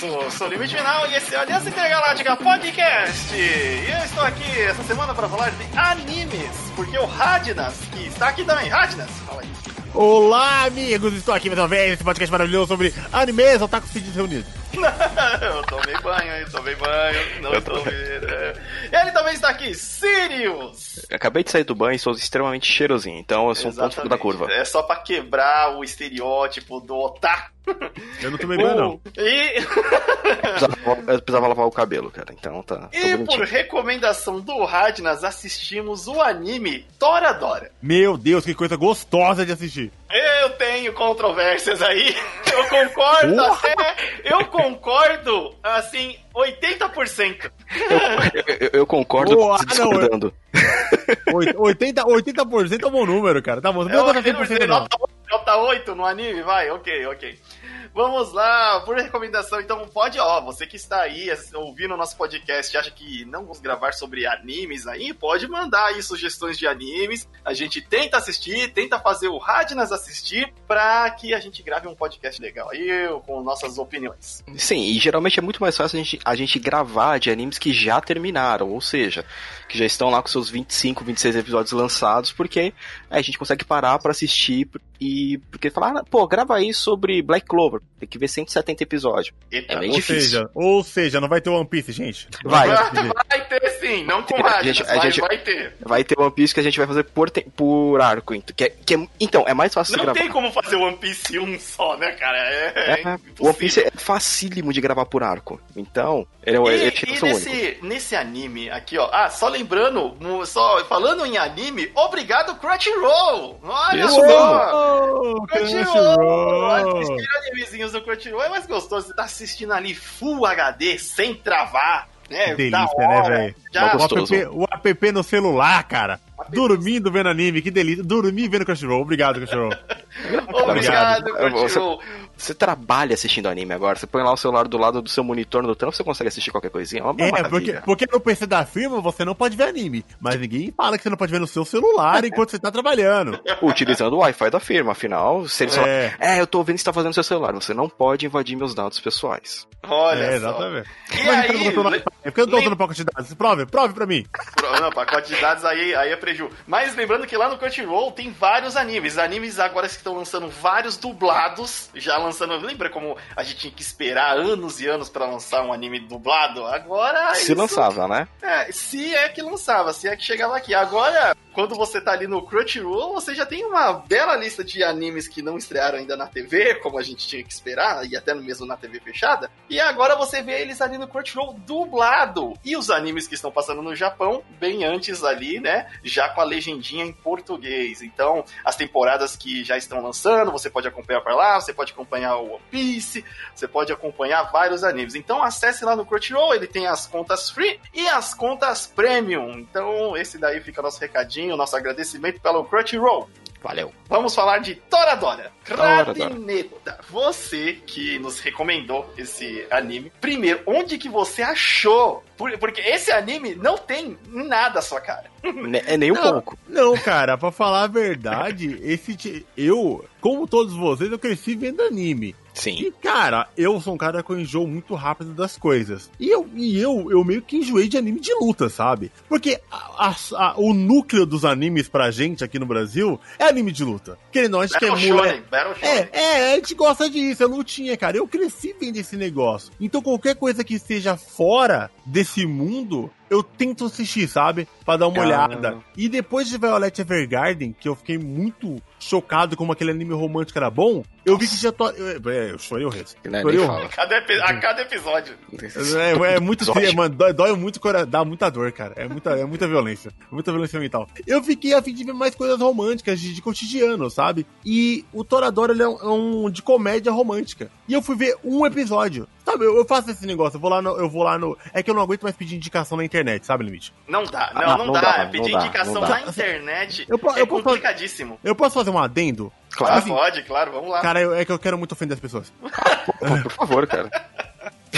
isso, sou o Limite Final e esse é o Aliança Intergaláctica Podcast. E eu estou aqui essa semana para falar de animes, porque o Radnas, que está aqui também, Radnas, fala aí. Olá, amigos! Estou aqui mais uma vez nesse podcast maravilhoso sobre animes, otaku Cities reunidos. eu tomei banho, eu tomei banho, não estou vendo. Ele também está aqui, Sirius! Eu acabei de sair do banho e sou extremamente cheirosinho, então eu sou um ponto da curva. É só pra quebrar o estereótipo do otaku. Eu não tomei banho, não. E... eu, precisava, eu precisava lavar o cabelo, cara, então tá. E por recomendação do Radnas, assistimos o anime Toradora. Meu Deus, que coisa gostosa de assistir. Eu tenho controvérsias aí. Eu concordo até. Eu concordo, assim, 80%. Eu, eu, eu concordo Boa, discordando. Não, 80%, 80 é um bom número, cara. Tá bom, não é, 80%, nota, nota 8 no anime, vai, ok, ok. Vamos lá, por recomendação, então pode, ó, você que está aí ouvindo o nosso podcast acha que não vamos gravar sobre animes aí, pode mandar aí sugestões de animes. A gente tenta assistir, tenta fazer o Radnas assistir para que a gente grave um podcast legal aí com nossas opiniões. Sim, e geralmente é muito mais fácil a gente, a gente gravar de animes que já terminaram, ou seja, que já estão lá com seus 25, 26 episódios lançados, porque a gente consegue parar para assistir e porque falar, ah, pô, grava aí sobre Black Clover, tem que ver 170 episódios. Eita, é bem ou difícil. Seja, ou seja, não vai ter One Piece, gente. Vai. Vai ter sim, não com a gente, a gente vai ter. Vai ter One Piece que a gente vai fazer por, por arco, que, é, que é, então, é mais fácil não de gravar. Não tem como fazer One Piece um só, né, cara? É, é, é One Piece é facílimo de gravar por arco. Então, ele é, e, ele e nesse, nesse anime aqui, ó. Ah, só lembrando, só falando em anime, obrigado Crunchyroll! Olha só! Crunchyroll! Assistir animezinhos do Crunchyroll é mais gostoso. Você tá assistindo ali Full HD, sem travar. Né? Delícia, né, velho? O, app, o app no celular, cara. Dormindo vendo anime, que delícia. Dormir vendo Crunchyroll. Obrigado, Crunchyroll. Obrigado, Crunchyroll. Você trabalha assistindo anime agora, você põe lá o celular do lado do seu monitor no trampo, você consegue assistir qualquer coisinha. É, é porque, porque no PC da firma você não pode ver anime, mas ninguém fala que você não pode ver no seu celular enquanto você tá trabalhando. Utilizando o Wi-Fi da firma, afinal, se eles é. falam, é, eu tô vendo que você tá fazendo no seu celular, você não pode invadir meus dados pessoais. Olha é, exatamente. Só. E aí, é porque eu não tô usando pacote de dados. Prove, prove pra mim. Não, pacote de dados aí, aí é preju. Mas lembrando que lá no Crunchyroll tem vários animes. Animes agora que estão lançando vários dublados, já lançando. Lembra como a gente tinha que esperar anos e anos para lançar um anime dublado? Agora. Se isso... lançava, né? É, se é que lançava, se é que chegava aqui. Agora, quando você tá ali no Crunchyroll, você já tem uma bela lista de animes que não estrearam ainda na TV, como a gente tinha que esperar, e até mesmo na TV fechada. E agora você vê eles ali no Crunchyroll dublado. E os animes que estão passando no Japão, bem antes ali, né? Já com a legendinha em português. Então, as temporadas que já estão lançando, você pode acompanhar por lá, você pode acompanhar o One Piece, você pode acompanhar vários animes. Então, acesse lá no Crunchyroll, ele tem as contas free e as contas premium. Então, esse daí fica nosso recadinho, nosso agradecimento pelo Crunchyroll. Valeu. Vamos falar de Toradora. Radineta, você que nos recomendou esse anime. Primeiro, onde que você achou? Porque esse anime não tem nada a sua cara. É nem um não, pouco. Não, cara, pra falar a verdade, esse eu, como todos vocês, eu cresci vendo anime. Sim. E, cara, eu sou um cara que eu enjoo muito rápido das coisas. E eu, e eu, eu meio que enjoei de anime de luta, sabe? Porque a, a, a, o núcleo dos animes pra gente aqui no Brasil é anime de luta. Que nós que é mulher. É, é, a gente gosta disso, é lutinha, cara. Eu cresci vendo esse negócio. Então qualquer coisa que esteja fora desse mundo, eu tento assistir, sabe? Pra dar uma olhada. E depois de Violet Evergarden, que eu fiquei muito chocado como aquele anime romântico era bom, eu vi que já tô. Eu, é, eu chorei o resto. Chorei o... Cada a cada episódio. É, é muito triste, mano. Dói, dói muito, dá muita dor, cara. É muita, é muita violência. Muita violência mental. Eu fiquei a fim de ver mais coisas românticas, de, de cotidiano, sabe? E o Torador, ele é um, é um de comédia romântica. E eu fui ver um episódio. Sabe, eu, eu, faço esse negócio, eu vou lá no. Eu vou lá no. É que eu não aguento mais pedir indicação na internet, sabe, Limite? Não dá, não, ah, não, não, dá. dá. Pedir não indicação dá, na internet eu, eu, é complicadíssimo. Eu posso fazer um adendo? Claro. Ah, pode, claro, vamos lá. Cara, eu, é que eu quero muito ofender as pessoas. Por favor, cara.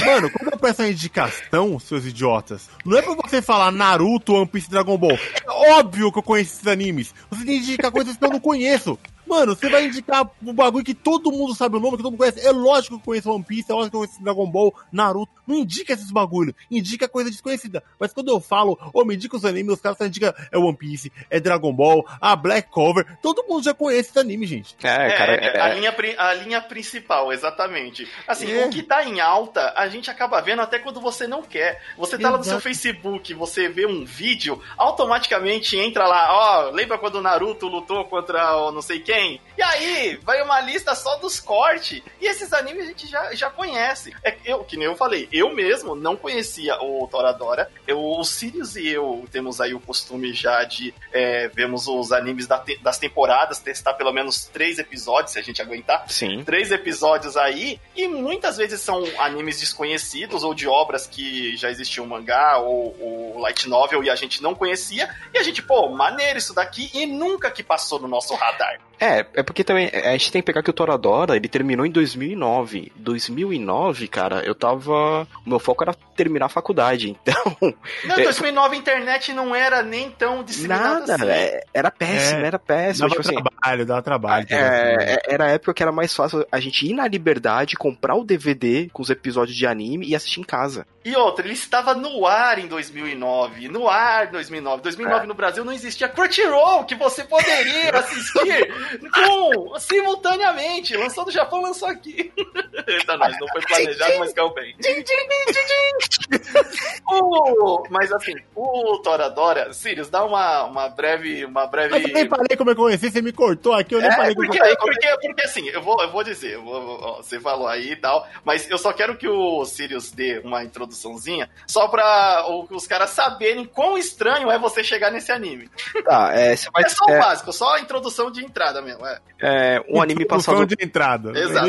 Mano, quando eu peço a indicação, seus idiotas, não é pra você falar Naruto, One Piece Dragon Ball. É óbvio que eu conheço esses animes. Você tem que indicar coisas que eu não conheço. Mano, você vai indicar um bagulho que todo mundo sabe o nome, que todo mundo conhece. É lógico que eu conheço One Piece, é lógico que eu conheço Dragon Ball, Naruto. Não indica esses bagulho, indica coisa desconhecida. Mas quando eu falo, ô, oh, me indica os animes, os caras só indicam é One Piece, é Dragon Ball, a Black Cover. Todo mundo já conhece esse anime, gente. É, é cara. É, a, linha, a linha principal, exatamente. Assim, é. o que tá em alta, a gente acaba vendo até quando você não quer. Você tá Exato. lá no seu Facebook, você vê um vídeo, automaticamente entra lá, ó, oh, lembra quando o Naruto lutou contra o não sei quem? E aí, vai uma lista só dos cortes. E esses animes a gente já, já conhece. É, eu, que nem eu falei, eu mesmo não conhecia o Toradora. Eu, o Sirius e eu temos aí o costume já de é, vermos os animes da te, das temporadas, testar pelo menos três episódios, se a gente aguentar. Sim. Três episódios aí. E muitas vezes são animes desconhecidos ou de obras que já existiam mangá ou, ou light novel e a gente não conhecia. E a gente, pô, maneiro isso daqui e nunca que passou no nosso radar. É, é porque também a gente tem que pegar que o Toradora, ele terminou em 2009. 2009, cara, eu tava. O meu foco era terminar a faculdade, então. Não, 2009 a internet não era nem tão disseminada Nada, assim. é, era péssimo, é, era péssimo. Dava tipo assim, trabalho, dava trabalho. É, é, era a época que era mais fácil a gente ir na liberdade, comprar o DVD com os episódios de anime e assistir em casa. E outra, ele estava no ar em 2009. No ar em 2009. 2009 é. no Brasil não existia Crunchyroll, que você poderia assistir com, simultaneamente. Lançou no Japão, lançou aqui. Eita, nós, não foi planejado, mas caiu bem. o, mas assim, o Toradora, Sirius, dá uma, uma breve. Uma breve... Mas eu nem falei como eu conheci, você me cortou aqui, eu nem é, falei porque, como eu porque, porque, porque assim, eu vou, eu vou dizer, eu vou, ó, você falou aí e tal, mas eu só quero que o Sirius dê uma introduçãozinha, só pra os caras saberem quão estranho é você chegar nesse anime. Tá, é, vai, é só o é... básico, só a introdução de entrada mesmo. É, é um anime passado. de entrada. Exato.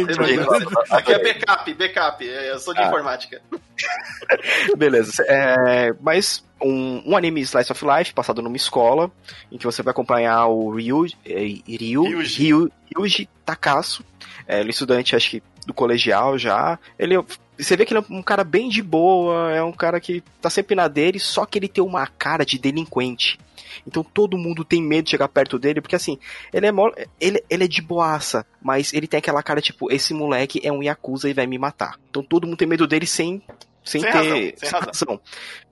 Aqui é backup, backup. Eu sou de ah. informática. Beleza. É, mas um, um, anime Slice of Life passado numa escola, em que você vai acompanhar o Ryu, é, Ryu, Ryuji. Ryu, Ryuji Takasu, é, ele é estudante, acho que do colegial já. Ele você vê que ele é um cara bem de boa, é um cara que tá sempre na dele, só que ele tem uma cara de delinquente. Então todo mundo tem medo de chegar perto dele, porque assim, ele é, ele, ele é de boaça, mas ele tem aquela cara tipo, esse moleque é um Yakuza e vai me matar. Então todo mundo tem medo dele sem sem, sem ter razão, sem, sem razão. razão.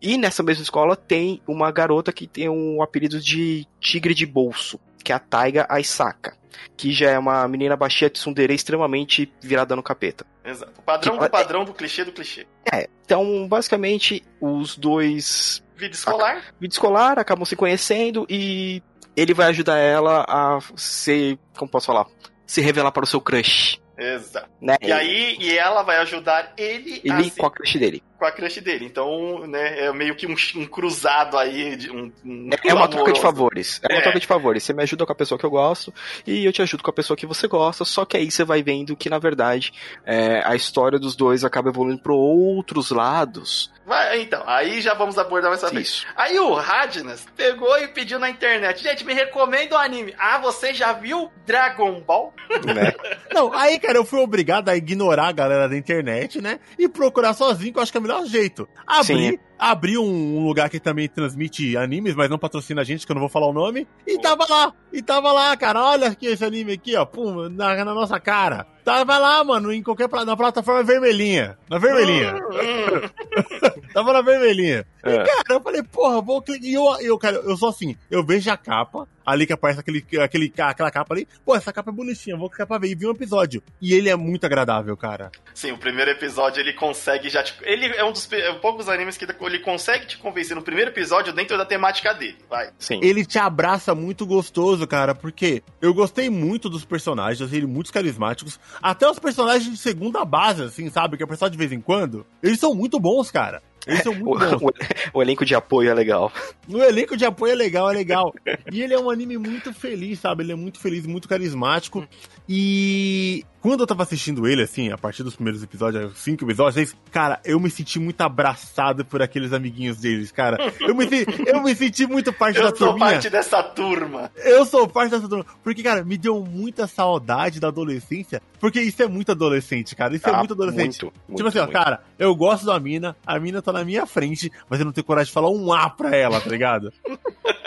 E nessa mesma escola tem uma garota que tem um apelido de tigre de bolso, que é a Taiga Aisaka, que já é uma menina baixinha de tsundere extremamente virada no capeta. Exato. O padrão que, do padrão é, do clichê do clichê. É, então basicamente os dois vida escolar, vida escolar acabam se conhecendo e ele vai ajudar ela a ser, como posso falar, se revelar para o seu crush. Exato. Né? E aí, e ela vai ajudar ele, ele a com a crush dele. Com a crush dele. Então, né, é meio que um, um cruzado aí. De um, um é, é uma troca de favores. É, é uma troca de favores. Você me ajuda com a pessoa que eu gosto e eu te ajudo com a pessoa que você gosta. Só que aí você vai vendo que, na verdade, é, a história dos dois acaba evoluindo para outros lados Vai, então, aí já vamos abordar mais essa vez. Aí o Radnas pegou e pediu na internet, gente, me recomenda um anime. Ah, você já viu Dragon Ball? Né? Não, aí, cara, eu fui obrigado a ignorar a galera da internet, né? E procurar sozinho, que eu acho que é o melhor jeito. Abrir, abri um lugar que também transmite animes, mas não patrocina a gente, que eu não vou falar o nome. E tava lá, e tava lá, cara. Olha aqui esse anime aqui, ó, pum, na, na nossa cara. Tava lá, mano, em qualquer na plataforma vermelhinha. Na vermelhinha. Tava na vermelhinha. É. E, cara, eu falei, porra, vou clicar. E eu, eu, cara, eu sou assim, eu vejo a capa, ali que aparece aquele, aquele, aquela capa ali. Pô, essa capa é bonitinha, vou clicar pra ver. E vi um episódio. E ele é muito agradável, cara. Sim, o primeiro episódio ele consegue já. Tipo, ele é um dos é poucos animes que ele consegue te convencer no primeiro episódio dentro da temática dele. Vai. Sim. Ele te abraça muito gostoso, cara, porque eu gostei muito dos personagens, ele muitos carismáticos. Até os personagens de segunda base, assim, sabe? Que é personagem de vez em quando. Eles são muito bons, cara. Eles são muito o, bons. O, o, elenco de apoio é legal. O elenco de apoio é legal, é legal. E ele é um anime muito feliz, sabe? Ele é muito feliz, muito carismático. E quando eu tava assistindo ele, assim, a partir dos primeiros episódios, cinco episódios, seis, cara, eu me senti muito abraçado por aqueles amiguinhos deles, cara. Eu me, eu me senti muito parte eu da turma. Eu sou parte dessa turma. Eu sou parte dessa turma. Porque, cara, me deu muita saudade da adolescência. Porque isso é muito adolescente, cara. Isso é ah, é muito adolescente. Muito, muito, tipo assim, ó, cara, eu gosto da mina, a mina tá tá na minha frente, mas eu não tenho coragem de falar um A pra ela, tá ligado?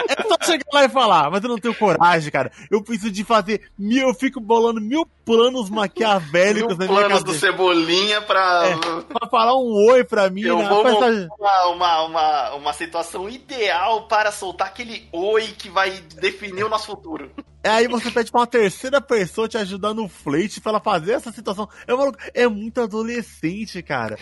É só chegar lá e falar, mas eu não tenho coragem, cara. Eu preciso de fazer mil, eu fico bolando mil planos maquiavélicos mil planos do Cebolinha pra... É, pra falar um oi pra mim. Eu na vou festa- montar uma, uma, uma situação ideal para soltar aquele oi que vai definir o nosso futuro. É, Aí você pede pra uma terceira pessoa te ajudar no flete pra ela fazer essa situação. É, maluco, é muito adolescente, cara.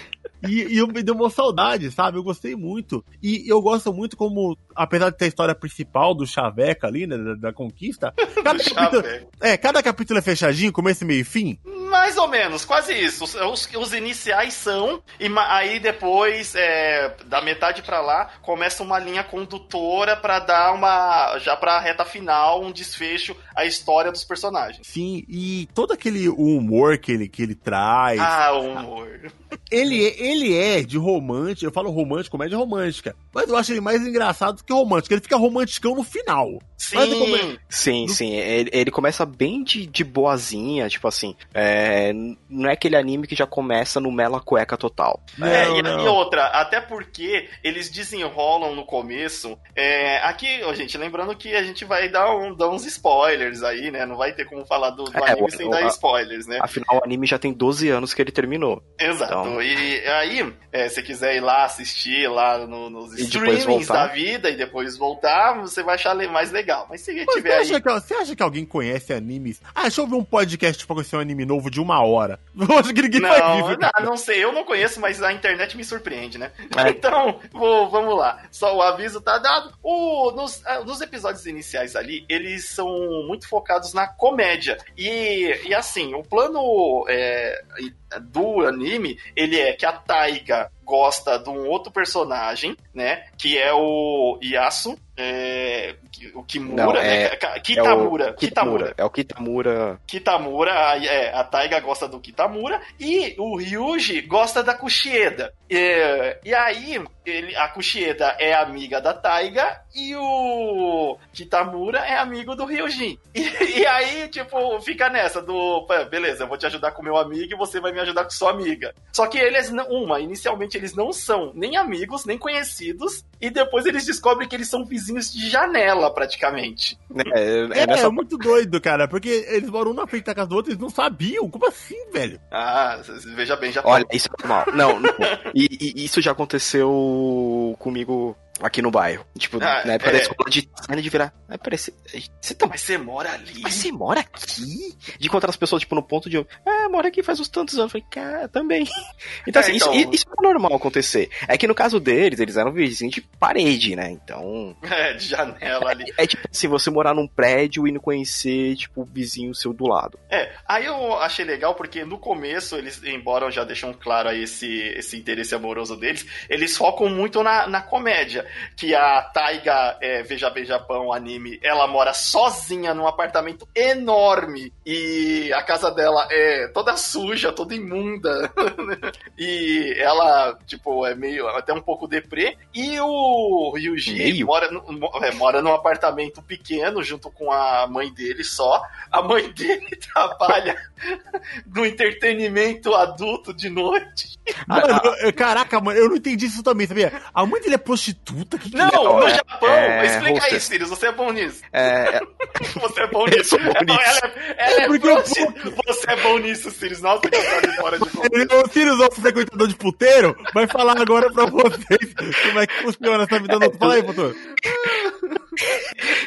E, e eu me deu uma saudade, sabe? Eu gostei muito. E eu gosto muito como, apesar de ter a história principal do Chaveca ali, né, da, da conquista, cada capítulo, é, cada capítulo é fechadinho, começo, meio e fim. Mais ou menos, quase isso. Os, os- iniciais são, e aí depois, é, da metade pra lá, começa uma linha condutora pra dar uma. já pra reta final, um desfecho à história dos personagens. Sim, e todo aquele humor que ele, que ele traz. Ah, o humor. Ele, é- ele é de romântico, eu falo romântico, comédia romântica. Mas eu acho ele mais engraçado do que romântico. Ele fica romanticão no final. Sim. Mas como é- Sim, Do- sim. Ele, ele começa bem de, de boazinha, tipo assim. é, não é aquele anime que já começa no mela cueca total. É, Não, e, não. e outra, até porque eles desenrolam no começo. é, aqui, ó, gente, lembrando que a gente vai dar, um- dar uns spoilers aí, né? Não vai ter como falar do, do É, anime o- sem o- dar a- spoilers, né? Afinal, o anime já tem 12 anos que ele terminou. Exato. Então- E aí, é, se quiser ir lá assistir lá no- nos E streamings da vida e depois voltar, você vai achar mais legal. Mas se Mas você, tiver aí. acha que, você acha que alguém conhece animes? Ah, deixa eu ver um podcast pra conhecer um anime novo de uma hora. Eu acho que ninguém Não, isso. não, não sei, eu não conheço, mas a internet me surpreende, né? É. Então, vou- vamos lá. Só o aviso tá dado. O, nos, ah, nos episódios iniciais ali, eles são muito focados na comédia. E, e assim, o plano é, do anime, ele é que a Taiga gosta de um outro personagem, né? Que é o Yasu. é, o Kimura, Não, né? é- Ka- É Kitamura. o Kitamura. É o Kitamura. Kitamura, a, é, a Taiga gosta do Kitamura e o Ryuji gosta da Kushieda. É, e aí, ele, a Kushieda é amiga da Taiga e o Kitamura é amigo do Ryujin. E, e aí, tipo, fica nessa do, "Pô, beleza, eu vou te ajudar com meu amigo e você vai me ajudar com sua amiga. Só que eles, uma, inicialmente eles não são nem amigos, nem conhecidos, e depois eles descobrem que eles são vizinhos de janela, praticamente. É, é É, nessa é muito doido, cara, porque eles moram um na frente da casa do outro, eles não sabiam. Como assim, velho? Ah, veja bem, já Olha, isso é normal. Não, não. E, e isso já aconteceu comigo aqui no bairro. Tipo, Ah, na época é. da escola de de virar. Aí parece. Você tá. Mas você mora ali? Mas você mora aqui? De encontrar as pessoas, tipo, no ponto de. Ah, mora aqui faz uns tantos anos. Eu falei, cara, também. Então, É, assim, então- Isso, isso é normal acontecer. É que no caso deles, eles eram vizinhos de parede, né? Então. É, de janela ali. É tipo se você morar num prédio e não conhecer, tipo, o vizinho seu do lado. É, aí eu achei legal porque no começo, eles, embora já deixam claro aí esse, esse interesse amoroso deles, eles focam muito na, na comédia. Que a Taiga, é, Veja Bem Japão, anime, ela mora sozinha num apartamento enorme e a casa dela é toda suja, toda imunda. e ela, tipo, é meio, até um pouco deprê. E o Ryuji Meio? mora, no- é, mora num apartamento pequeno junto com a mãe dele só. A mãe dele trabalha no entretenimento adulto de noite. Mano, eu- caraca, mano, eu não entendi isso também, sabia? A mãe dele é prostituta? Que que Não, é? no é- Japão. é Explica aí, hostess. Sirius. Você é bom nisso. É, Você é bom nisso. bom nisso. Ela é, ela é eu- prosti- Você é bom nisso, Sirius. Nossa, que história fora de contexto. O Sirius, nosso frequentador de puteiro, vai falar agora pra vocês como é que funciona essa vida no Fala aí, doutor.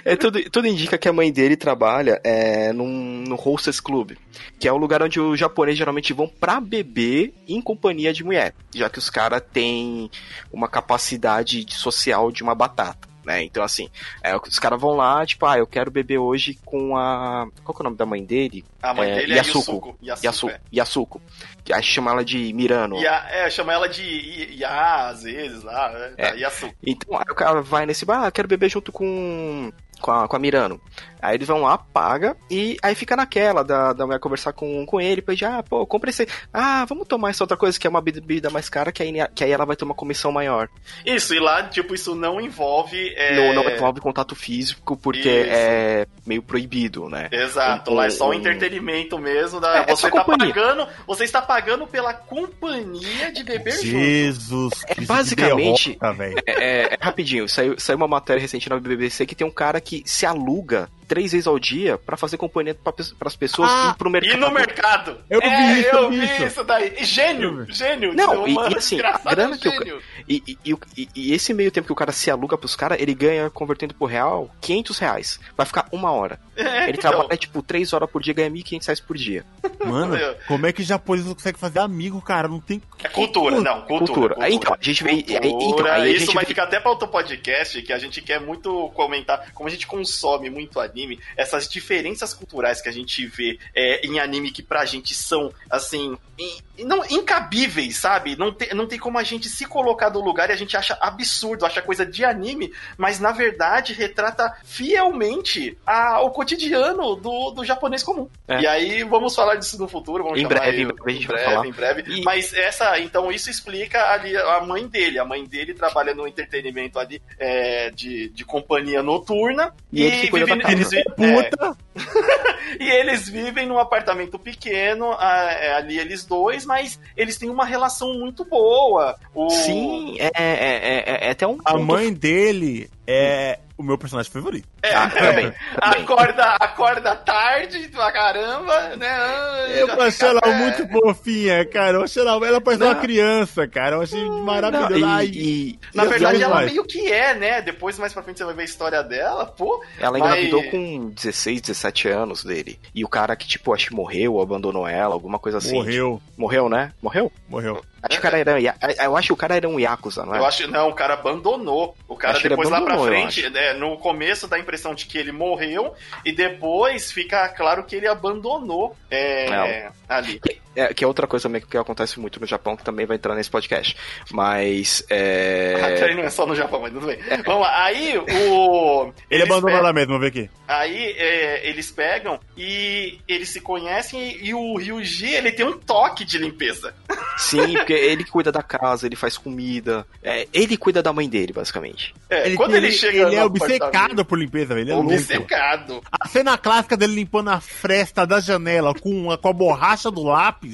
É, tudo, tudo indica que a mãe dele trabalha é, num, no Hostess Club, que é o lugar onde os japoneses geralmente vão pra beber em companhia de mulher, já que os caras têm uma capacidade de- social de uma batata. Né? Então, assim, é, os caras vão lá, tipo, ah, eu quero beber hoje com a. Qual que é o nome da mãe dele? A mãe É, dele é Yasuko. Yasuko, Yasuko. é. Yasuko. Que Aí chama ela de Mirano. E a- é, chama ela de Ya, às vezes, lá. É, É. Yasuko. Então, aí o cara vai nesse bar, ah, quero beber junto com, com, a, com a Mirano. Aí eles vão lá, paga, e aí fica naquela da, da mulher conversar com, com ele, pedir, ah, pô, compra esse. Ah, vamos tomar essa outra coisa que é uma bebida mais cara, que aí, que aí ela vai ter uma comissão maior. Isso, e lá, tipo, isso não envolve. É... Não, não envolve contato físico, porque isso. é meio proibido, né? Exato, um, lá é só um, um entretenimento mesmo. Da... É, você é tá pagando. Você está pagando pela companhia de beber Jesus, junto. É, basicamente. Derrota, é, é, é, rapidinho, saiu, saiu uma matéria recente na BBC que tem um cara que se aluga três vezes ao dia para fazer companhia para as pessoas ah, ir pro mercado. E no mercado. Eu vi é, isso, eu vi isso. isso daí. Gênio, gênio. Não, e, e, assim, a grana que o, e, e, e, e, esse meio tempo que o cara se aluga pros caras, ele ganha, convertendo pro real, 500 reais. Vai ficar uma hora. É, ele então. trabalha, tipo, três horas por dia, ganha 1.500 reais por dia. Mano, como é que japonês não consegue fazer amigo, cara? Não tem... É cultura, não, cultura. cultura. cultura. Então, a gente vê... Então, aí isso vai ficar até pra outro podcast, que a gente quer muito comentar, como a gente consome muito anime, essas diferenças culturais que a gente vê é, em anime que pra gente são, assim, in, não, incabíveis, sabe? Não tem, não tem como a gente se colocar no lugar e a gente acha absurdo, acha coisa de anime, mas na verdade retrata fielmente a, o cotidiano do, do japonês comum. É. E aí vamos falar disso no futuro, vamos em breve, em breve, em breve, em breve. E... Mas essa, então isso explica ali a mãe dele. A mãe dele trabalha no entretenimento ali é, de, de companhia noturna e, e ele vive, eles, puta. É. e eles vivem num apartamento pequeno, é, ali eles dois, mas eles têm uma relação muito boa. O... Sim, é, é, é, é até um. A mãe dele é o meu personagem favorito. É, ah, também, é. Acorda, acorda tarde pra caramba, né? Ah, eu achei ela muito fofinha, cara. Eu achei ela, ela parece uma criança, cara. Eu achei maravilhosa. Não, e, e, na verdade, ela mais. meio que é, né? Depois, mais pra frente, você vai ver a história dela, pô. Ela engravidou mas... com 16, 17 anos dele. E o cara que, tipo, acho que morreu, abandonou ela, alguma coisa assim. Morreu. Tipo, morreu, né? Morreu? Morreu. Acho que o cara era. Eu acho que o cara era um Yakuza, não é? Eu acho não, o cara abandonou. O cara depois lá pra frente, né, no começo dá a impressão de que ele morreu, e depois fica claro que ele abandonou é, ali. É, que é outra coisa também que acontece muito no Japão, que também vai entrar nesse podcast. Mas. É... Até não é só no Japão, mas tudo bem. Vamos lá. Aí o. Ele abandonou lá mesmo, vamos ver aqui. Aí é, eles pegam e eles se conhecem e o Ryuji ele tem um toque de limpeza. Sim, porque ele cuida da casa, ele faz comida. É, ele cuida da mãe dele, basicamente. É, ele, quando ele, ele chega. Ele é obcecado por limpeza, ele é obcecado. Louco. A cena clássica dele limpando a fresta da janela com a, com a borracha do lápis.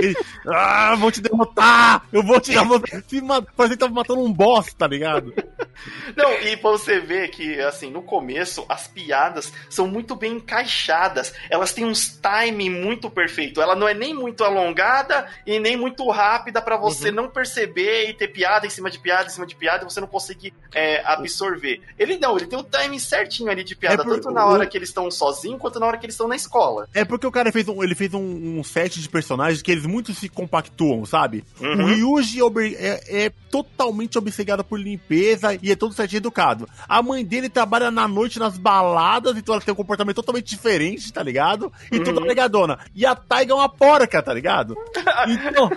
Ele, ah, vou te derrotar! Eu vou te derrotar! Parece que tava matando um boss, tá ligado? Não, e pra você ver que, assim, no começo, as piadas são muito bem encaixadas. Elas têm uns timing muito perfeito. Ela não é nem muito alongada e nem muito rápida para você uhum. não perceber e ter piada em cima de piada, em cima de piada, e você não conseguir é, absorver. Ele não, ele tem o timing certinho ali de piada, é por, tanto na hora que eles estão sozinhos, quanto na hora que eles estão na escola. É porque o cara fez um, ele fez um, um set de personagens que eles muito se compactuam, sabe? Uhum. O Ryuji é, é, totalmente obcecado por limpeza e é todo certinho educado. A mãe dele trabalha na noite nas baladas, então ela tem um comportamento totalmente diferente, tá ligado? E uhum. toda legadona. E a Taiga é uma porca, tá ligado? Então.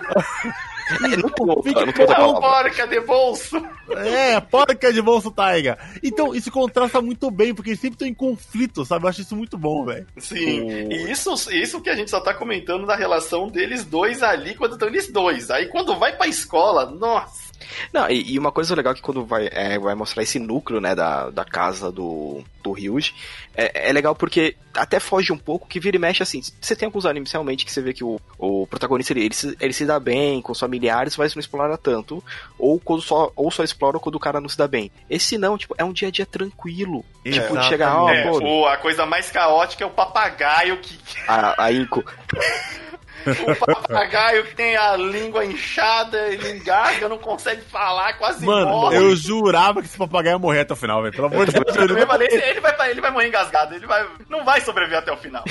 Não fica não porca de bolso. É, porca de bolso Taiga. Então, isso contrasta muito bem, porque eles sempre estão em conflito, sabe? Eu acho isso muito bom, velho. Sim, e isso, isso que a gente só tá comentando da relação deles dois ali, quando estão eles dois. Aí quando vai pra escola, nossa. Não, e, e, uma coisa legal é que quando vai, é, vai mostrar esse núcleo, né, da, da casa do, do Ryuji, é, é, legal porque até foge um pouco que vira e mexe assim. Você tem alguns animes realmente que você vê que o, o protagonista ele, ele, se, ele se dá bem com os familiares, mas não explora tanto. Ou quando só, ou só explora quando o cara não se dá bem. Esse não, tipo, é um dia a dia tranquilo. É, tipo, de chegar, ó, é, pô, a coisa mais caótica é o papagaio que. A, a Inco. O papagaio que tem a língua inchada, ele engasga, não consegue falar, quase Mano, morre. eu jurava que esse papagaio ia morrer até o final, velho. Pelo amor de Deus. Ele, vai, ele, vai, ele vai morrer engasgado, ele vai, não vai sobreviver até o final.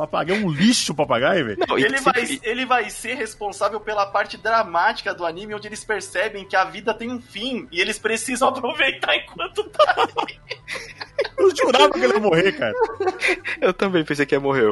Papagaio é um lixo, papagaio, velho. Ele vai, ele vai ser responsável pela parte dramática do anime, onde eles percebem que a vida tem um fim e eles precisam aproveitar enquanto tá. Eu jurava que ele ia morrer, cara. Eu também pensei que ia morrer,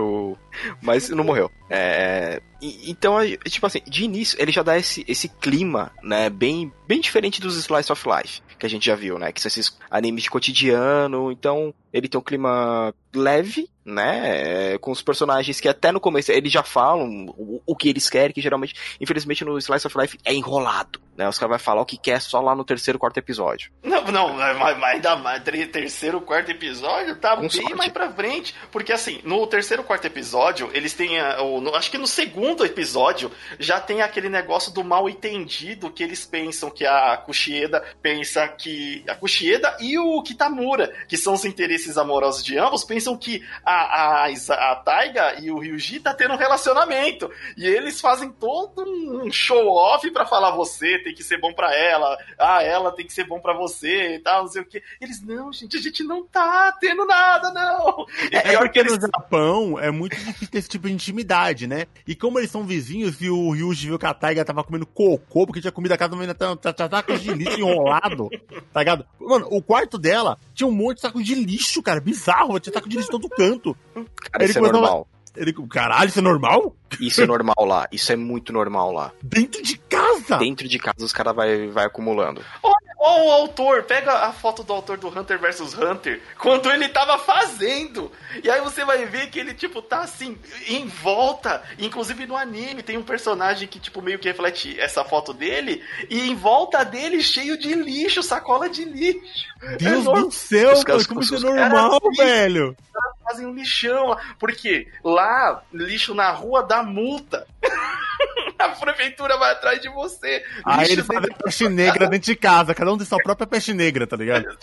mas não morreu. É... Então, tipo assim, de início, ele já dá esse, esse clima, né, bem, bem diferente dos Slice of Life, que a gente já viu, né, que são esses animes de cotidiano, então Ele tem um clima leve, né? é, Com os personagens que até no começo eles já falam o, o que eles querem, que geralmente, infelizmente, no Slice of Life é enrolado, né? Os caras vão falar o que quer só lá no terceiro, quarto episódio. Não, não, mas, ainda mais terceiro, quarto episódio tá Com bem sorte. mais pra frente. Porque assim, no terceiro, quarto episódio, eles têm. a- o- no- acho que no segundo episódio já tem aquele negócio do mal entendido que eles pensam que a Kushieda pensa que. A Kushieda e o Kitamura, que são os interesses amorosos de ambos, pensam que a, a, a Taiga e o Ryuji tá tendo um relacionamento. E eles fazem todo um show-off pra falar você tem que ser bom pra ela, ah, ela tem que ser bom pra você e tal, não sei o que. Eles, não, gente, a gente não tá tendo nada, não. É, pior porque que eles. no Japão é muito difícil ter esse tipo de intimidade, né? E como eles são vizinhos e o Ryuji viu que a Taiga tava comendo cocô, porque tinha comida a casa tá, tá, tá, tá com de lixo enrolado, tá ligado? Mano, o quarto dela tinha um monte de saco de lixo, cara, bizarro, tinha saco de lixo todo canto. Cara, Ele isso é começou a- normal. Ele, caralho, isso é normal? Isso é normal lá. Isso é muito normal lá. Dentro de casa! Dentro de casa os caras vai, vai acumulando. Ó, o autor, pega a foto do autor do Hunter vs Hunter, quando ele tava fazendo. E aí você vai ver que ele, tipo, tá assim, em volta. Inclusive no anime tem um personagem que, tipo, meio que reflete essa foto dele. E em volta dele, cheio de lixo, sacola de lixo. Deus normal. do céu, Os mano, caras- como isso é os normal, caras- velho? Fazem um lixão lá. Porque lá, lixo na rua dá multa. a prefeitura vai atrás de você. Aí Lixo eles fazem peste negra dentro de casa, cada um tem sua própria peste negra, tá ligado?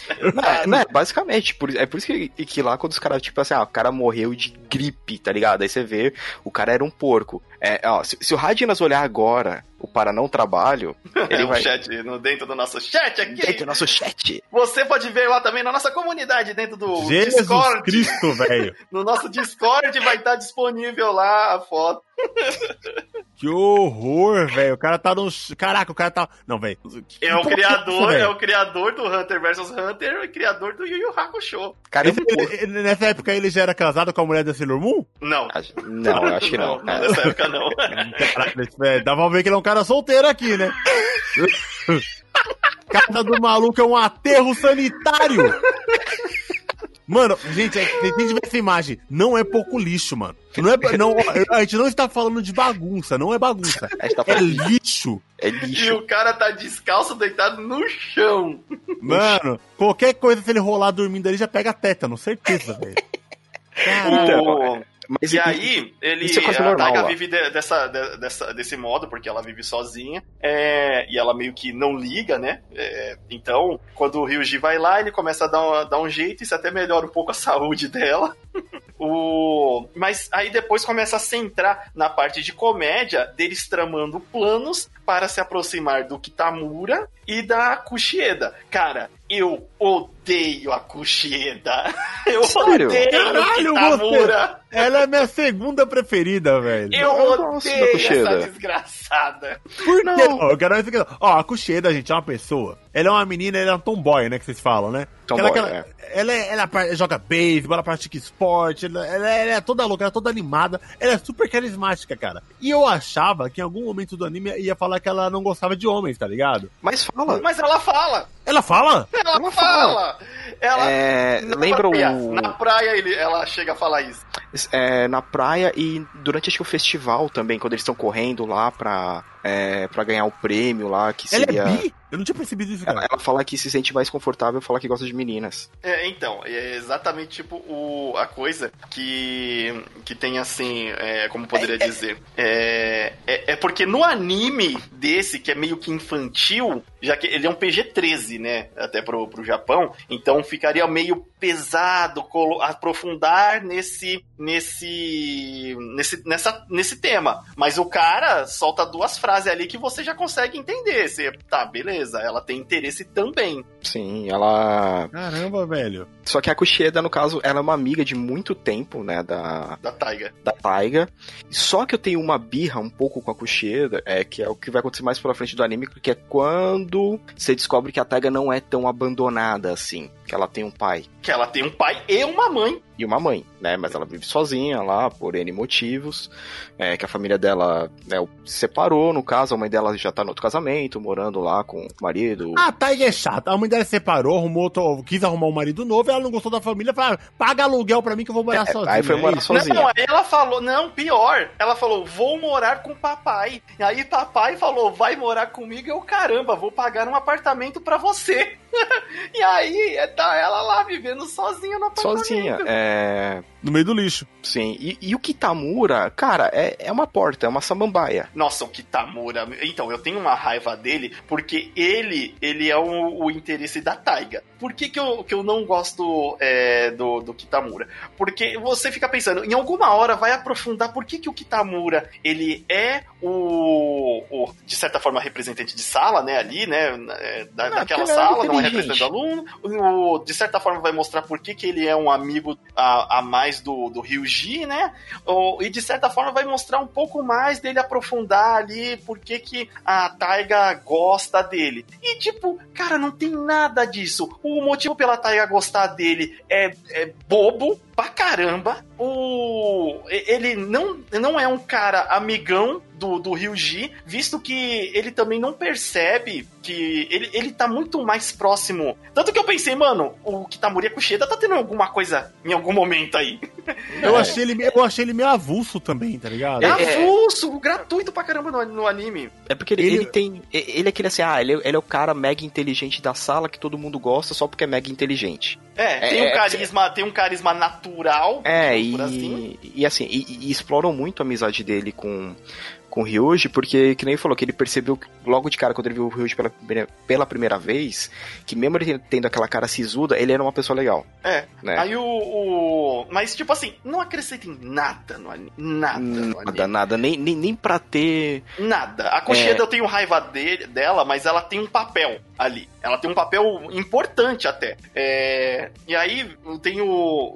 É, né, basicamente, por- é por isso que, que lá quando os caras, tipo assim, ah, o cara morreu de gripe, tá ligado? Aí você vê, o cara era um porco. É, ó, se, se o Radinas olhar agora o para não trabalho, ele É um vai. chat no, dentro do nosso chat aqui. Dentro do nosso chat. Você pode ver lá também na nossa comunidade, dentro do Jesus Discord. Cristo, velho. No nosso Discord vai estar disponível lá a foto. Que horror, velho. O cara tá no. Caraca, o cara tá. Não, velho. É o criador, isso, é o criador do Hunter vs Hunter e criador do Yu Yu Hakusho. Cara, Esse- ele- ele- nessa época ele já era casado com a mulher da Sailor Moon? Não. Não, eu acho que não. não É. nessa época não. Velho, dá pra ver que ele é um cara solteiro aqui, né? Casa do maluco é um aterro sanitário. Mano, gente, é- tem que ver essa imagem. Não é pouco lixo, mano. Não é, não, a gente não está falando de bagunça, não é bagunça. Tá É lixo. é E lixo. o cara tá descalço, deitado no chão. Mano, qualquer coisa, se ele rolar dormindo ali, já pega tétano, certeza, velho. Caralho. Então, Mas E aí, ele, Isso é quase a normal Taiga vive de- dessa, de- dessa, desse modo, porque ela vive sozinha, é, e ela meio que não liga, né? É, então, quando o Ryuji vai lá, ele começa a dar, dar um jeito, isso até melhora um pouco a saúde dela. O... Mas aí depois começa a centrar na parte de comédia deles tramando planos para se aproximar do Kitamura e da Kushieda. Cara, eu odeio a Kushieda. Eu Sério? odeio Caralho, Kitamura. Ela é minha segunda preferida, velho. Eu Eu odeio Kushida. essa desgraçada. Por Não. eu quero ver isso aqui. Ó, a Kushida, gente, é uma pessoa. Ela é uma menina, ela é um tomboy, né? Que vocês falam, né? Tomboy, ela, ela, é. ela, é- ela par- joga beisebol, ela pratica esporte, ela, ela é- ela é toda louca, ela é toda animada. Ela é super carismática, cara. E eu achava que em algum momento do anime ia falar que ela não gostava de homens, tá ligado? Mas fala. Mas ela fala. Ela fala? Ela, Ela fala. Ela. É, na lembra praia, o. Na praia ele, ela chega a falar isso. é, na praia e durante acho que o festival também, quando eles estão correndo lá pra, é, pra ganhar o prêmio lá, que Ela seria. é bi? Eu não tinha percebido isso, Ela, cara. ela fala que se sente mais confortável falar que gosta de meninas. É, então, é exatamente tipo o, a coisa que, que tem assim, é, como poderia dizer. É, é, é porque no anime desse, que é meio que infantil, já que ele é um PG-13, né? Até pro, pro Japão, então ficaria meio pesado colo- aprofundar nesse, nesse, nesse, nessa, nesse tema. Mas o cara solta duas frases ali que você já consegue entender. Você, tá, beleza, ela tem interesse também. Sim, ela. Caramba, velho. Só que a Kushida, no caso, ela é uma amiga de muito tempo, né, da, Da Taiga. da Taiga. Só que eu tenho uma birra um pouco com a Kushida, é que é o que vai acontecer mais pela frente do anime, que é quando você descobre que a Taiga não é tão abandonada assim, que ela tem um pai. Que ela tem um pai e uma mãe. E uma mãe, né? Mas ela vive sozinha lá, por N motivos. É, que a família dela né, se separou, no caso, a mãe dela já tá no outro casamento, morando lá com o marido. A Taiga é chata. A mãe dela separou, arrumou outro, quis arrumar um marido novo, ela não gostou da família, falou, paga aluguel pra mim que eu vou morar É, sozinha. aí foi morar É sozinha. Não, aí ela falou, não, pior. Ela falou, vou morar com papai. E aí papai falou, vai morar comigo. Eu, caramba, vou pagar um apartamento pra você. e aí, tá ela lá vivendo sozinha no apartamento. Sozinha. É. É... No meio do lixo. Sim. E, e o Kitamura, cara, é, é uma porta, é uma samambaia. Nossa, o Kitamura. Então, eu tenho uma raiva dele porque ele ele é o, o interesse da Taiga. Por que, que, eu, que eu não gosto é, do, do Kitamura? Porque você fica pensando, em alguma hora vai aprofundar por que, que o Kitamura ele é o, o, de certa forma, representante de sala, né? Ali, né? é, Da, Não, daquela é sala, não é representante do aluno. O, de certa forma, vai mostrar por que, que ele é um amigo a, a mais do, do Ryuji, né? E de certa forma vai mostrar um pouco mais dele aprofundar ali por que, que a Taiga gosta dele. E tipo, cara, não tem nada disso. O motivo pela Taiga gostar dele é, é bobo pra caramba. O, ele não, não é um cara amigão do, do Ryuji, visto que ele também não percebe que ele, ele tá muito mais próximo. Tanto que eu pensei, mano, o Kitamura Kushida tá tendo alguma coisa em algum momento aí. Eu, achei ele, eu achei ele meio avulso também, tá ligado? É, É, avulso, gratuito pra caramba no, no anime. É porque ele, Ele- ele tem. Ele é aquele assim, ah, ele, é- ele é o cara mega inteligente da sala que todo mundo gosta só porque é mega inteligente. É, É, tem um é, carisma, tem um carisma natural. É, por assim. e, e assim, e, e exploram muito a amizade dele com, com o Ryuji, porque, que nem falou, que ele percebeu logo de cara, quando ele viu o Ryuji pela, primeira- pela primeira vez, que mesmo ele tendo aquela cara sisuda, ele era uma pessoa legal. É. Né? Aí o, o- Mas, tipo assim, não acrescentem nada no anime. Nada Nada, nada, nem, nem, nem pra ter. Nada. A Koshida É. eu tenho raiva dele, dela, mas ela tem um papel ali. Ela tem um papel importante até. É, E aí eu tenho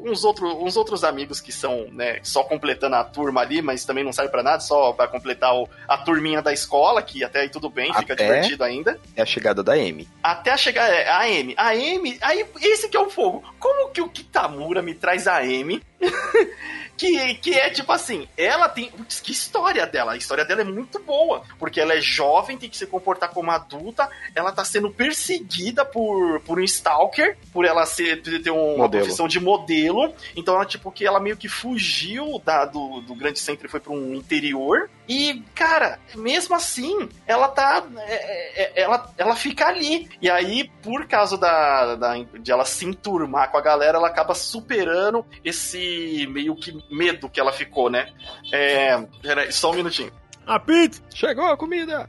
uns, outro, uns outros amigos que são, né, só completando a turma ali, mas também não serve pra nada, só pra completar o- a turminha da escola, que até aí tudo bem, fica Até? divertido ainda. É a chegada da Amy. Até chegar é, a Amy. A Amy, aí esse que é o fogo. Como que o Kitamura me traz a Amy? que, que é tipo assim, ela tem. Putz, que história dela? A história dela é muito boa. Porque ela é jovem, tem que se comportar como adulta. Ela tá sendo perseguida por, por um stalker, por ela ser, ter uma Modelo. profissão de modelo. Então ela, tipo, que ela meio que fugiu da, do, do grande centro e foi pra um interior. E, cara, mesmo assim, ela tá. é, é, ela, ela fica ali. E aí, por causa da, da, de ela se enturmar com a galera, ela acaba superando esse meio que medo que ela ficou, né? É. Peraí, só um minutinho. A Pete! Chegou a comida!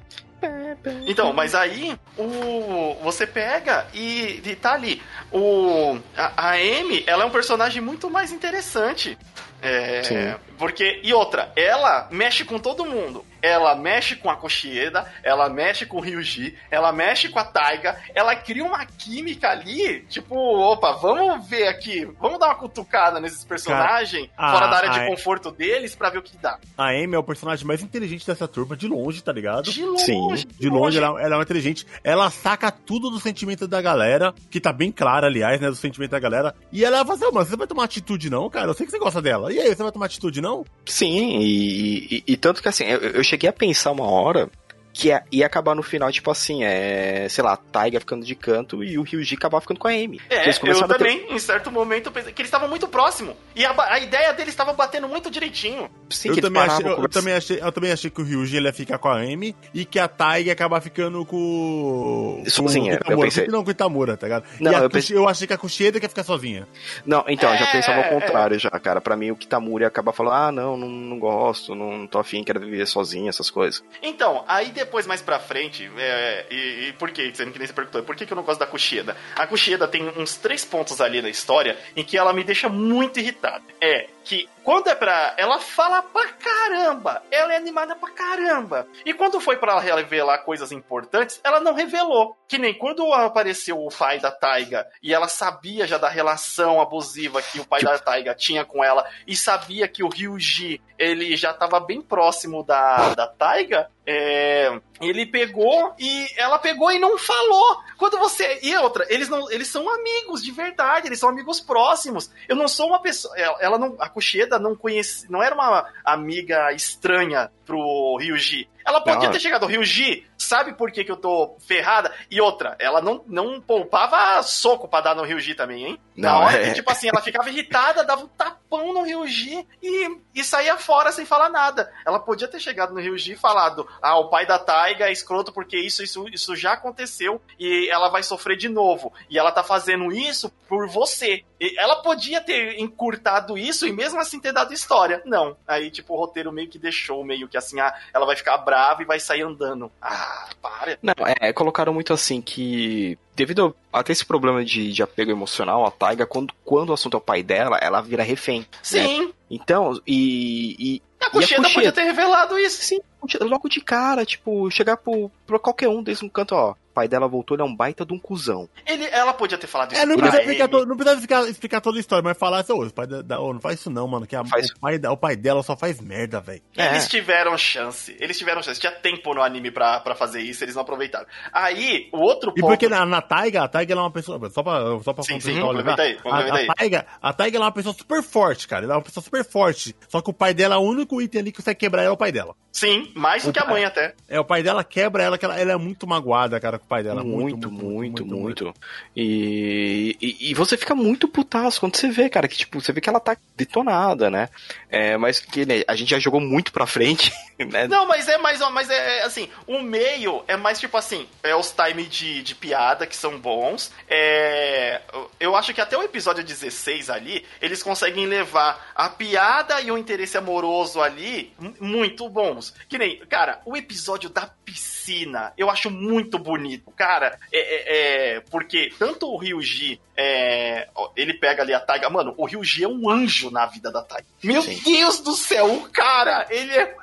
Então, mas aí o você pega e, e tá ali. O a, a Amy, ela é um personagem muito mais interessante. É, Sim. porque e outra, ela mexe com todo mundo. Ela mexe com a Koshida, ela mexe com o Ryuji, ela mexe com a Taiga, ela cria uma química ali, tipo, opa, vamos ver aqui, vamos dar uma cutucada nesses personagens a- fora da área de a- conforto deles pra ver o que dá. A Amy é o personagem mais inteligente dessa turma, de longe, tá ligado? De longe, Sim, De longe, ela, ela é uma inteligente. Ela saca tudo do sentimento da galera, que tá bem claro, aliás, né? Do sentimento da galera. E ela vai fazer, "Ô, mano, você vai tomar atitude não, cara? Eu sei que você gosta dela. E aí, você vai tomar atitude não? Sim, e, e- e tanto que assim, eu, eu cheguei a pensar uma hora que ia, ia acabar no final, tipo assim, é, sei lá, a Taiga ficando de canto e o Ryuji acabar ficando com a Amy. É, eles eu começaram a ter- também, em certo momento, eu pensei que eles estavam muito próximos. E a, a ideia deles estava batendo muito direitinho. Sim, eu, também achei, eu, eu também achei, eu também achei que o Ryuji ele ia ficar com a Amy e que a Taiga ia acabar ficando com, com Sozinha, o eu Kitamura. pensei. Não, com o Itamura, tá ligado? Não, e a eu pensei- eu achei que a Kushida ia ficar sozinha. Não, então, eu já É, pensava ao é. contrário já, cara. Pra mim, o Kitamura ia acabar falando, ah, não, não, não gosto, não tô afim, quero viver sozinho, essas coisas. Então, aí depois, mais pra frente, é, e, e por quê? Sendo que nem você perguntou, por que, que eu não gosto da Kushida? A Kushida tem uns três pontos ali na história em que ela me deixa muito irritado. É que quando é pra. Ela fala pra caramba, ela é animada pra caramba. E quando foi pra ela revelar coisas importantes, ela não revelou. Que nem quando apareceu o pai da Taiga e ela sabia já da relação abusiva que o pai da Taiga tinha com ela e sabia que o Ryuji ele já tava bem próximo da, da Taiga, É, ele pegou e ela pegou e não falou. Quando você. E outra, eles não. Eles são amigos de verdade, eles são amigos próximos. Eu não sou uma pessoa. Ela não. A Kushida não conhece. Não era uma amiga estranha pro Ryuji. Ela podia Não. ter chegado ao Ryuji, sabe por que, que eu tô ferrada? E outra, ela não, não poupava soco pra dar no Ryuji também, hein? Na Não, hora é. que, tipo assim, ela ficava irritada, dava um tapão no Ryuji e, e saía fora sem falar nada. Ela podia ter chegado no Ryuji e falado: Ah, o pai da Taiga é escroto porque isso, isso, isso já aconteceu e ela vai sofrer de novo. E ela tá fazendo isso por você. E ela podia ter encurtado isso e mesmo assim ter dado história. Não. Aí, tipo, o roteiro meio que deixou, meio que assim, ah, ela vai ficar brava e vai sair andando. Ah, para. Não, é, colocaram muito assim que. Devido até esse problema de, de apego emocional, a Taiga, quando, quando o assunto é o pai dela, ela vira refém. né? Sim. Então, e. e A Kushida? podia ter revelado isso. sim, logo de cara, tipo, chegar pro, pro qualquer um desses no canto, ó. O pai dela voltou, ele é um baita de um cuzão. Ele, ela podia ter falado isso É, não pra precisa, explicar, não precisa explicar, explicar toda a história, mas falar assim, ô, o pai da, da- ô, não faz isso não, mano, que a- Faz. o, pai, o pai dela só faz merda, velho. Eles É. tiveram chance. Eles tiveram chance. Tinha tempo no anime pra, pra fazer isso, eles não aproveitaram. Aí, o outro E ponto. porque na, na Taiga, a Taiga ela é uma pessoa, só pra, só pra Sim, sim, complementa aí, complementa a, aí. a, Taiga, a Taiga ela é uma pessoa super forte, cara, ela é uma pessoa super forte, só que o pai dela, o único item ali que consegue quebrar é o pai dela. Sim, mais do que a mãe até. É, o pai dela quebra ela, que ela, ela é muito magoada, cara, com o pai dela. muito, muito, muito, E, e, e você fica muito putaço quando você vê, cara, que tipo, você vê que ela tá detonada, né? É, mas que né, a gente já jogou muito pra frente, né? Não, mas é mais, mas é é, assim, o meio é mais tipo assim, é os time de, de piada que são bons. É, eu acho que até o episódio 16 ali, eles conseguem levar a piada e o interesse amoroso ali muito bons. Que nem, cara, o episódio da piscina, eu acho muito bonito. Cara, é, é- é- porque tanto o Ryuji, é, ele pega ali a Taiga. Mano, o Ryuji é um anjo na vida da Taiga. Meu Sim. Deus do céu, o cara, ele é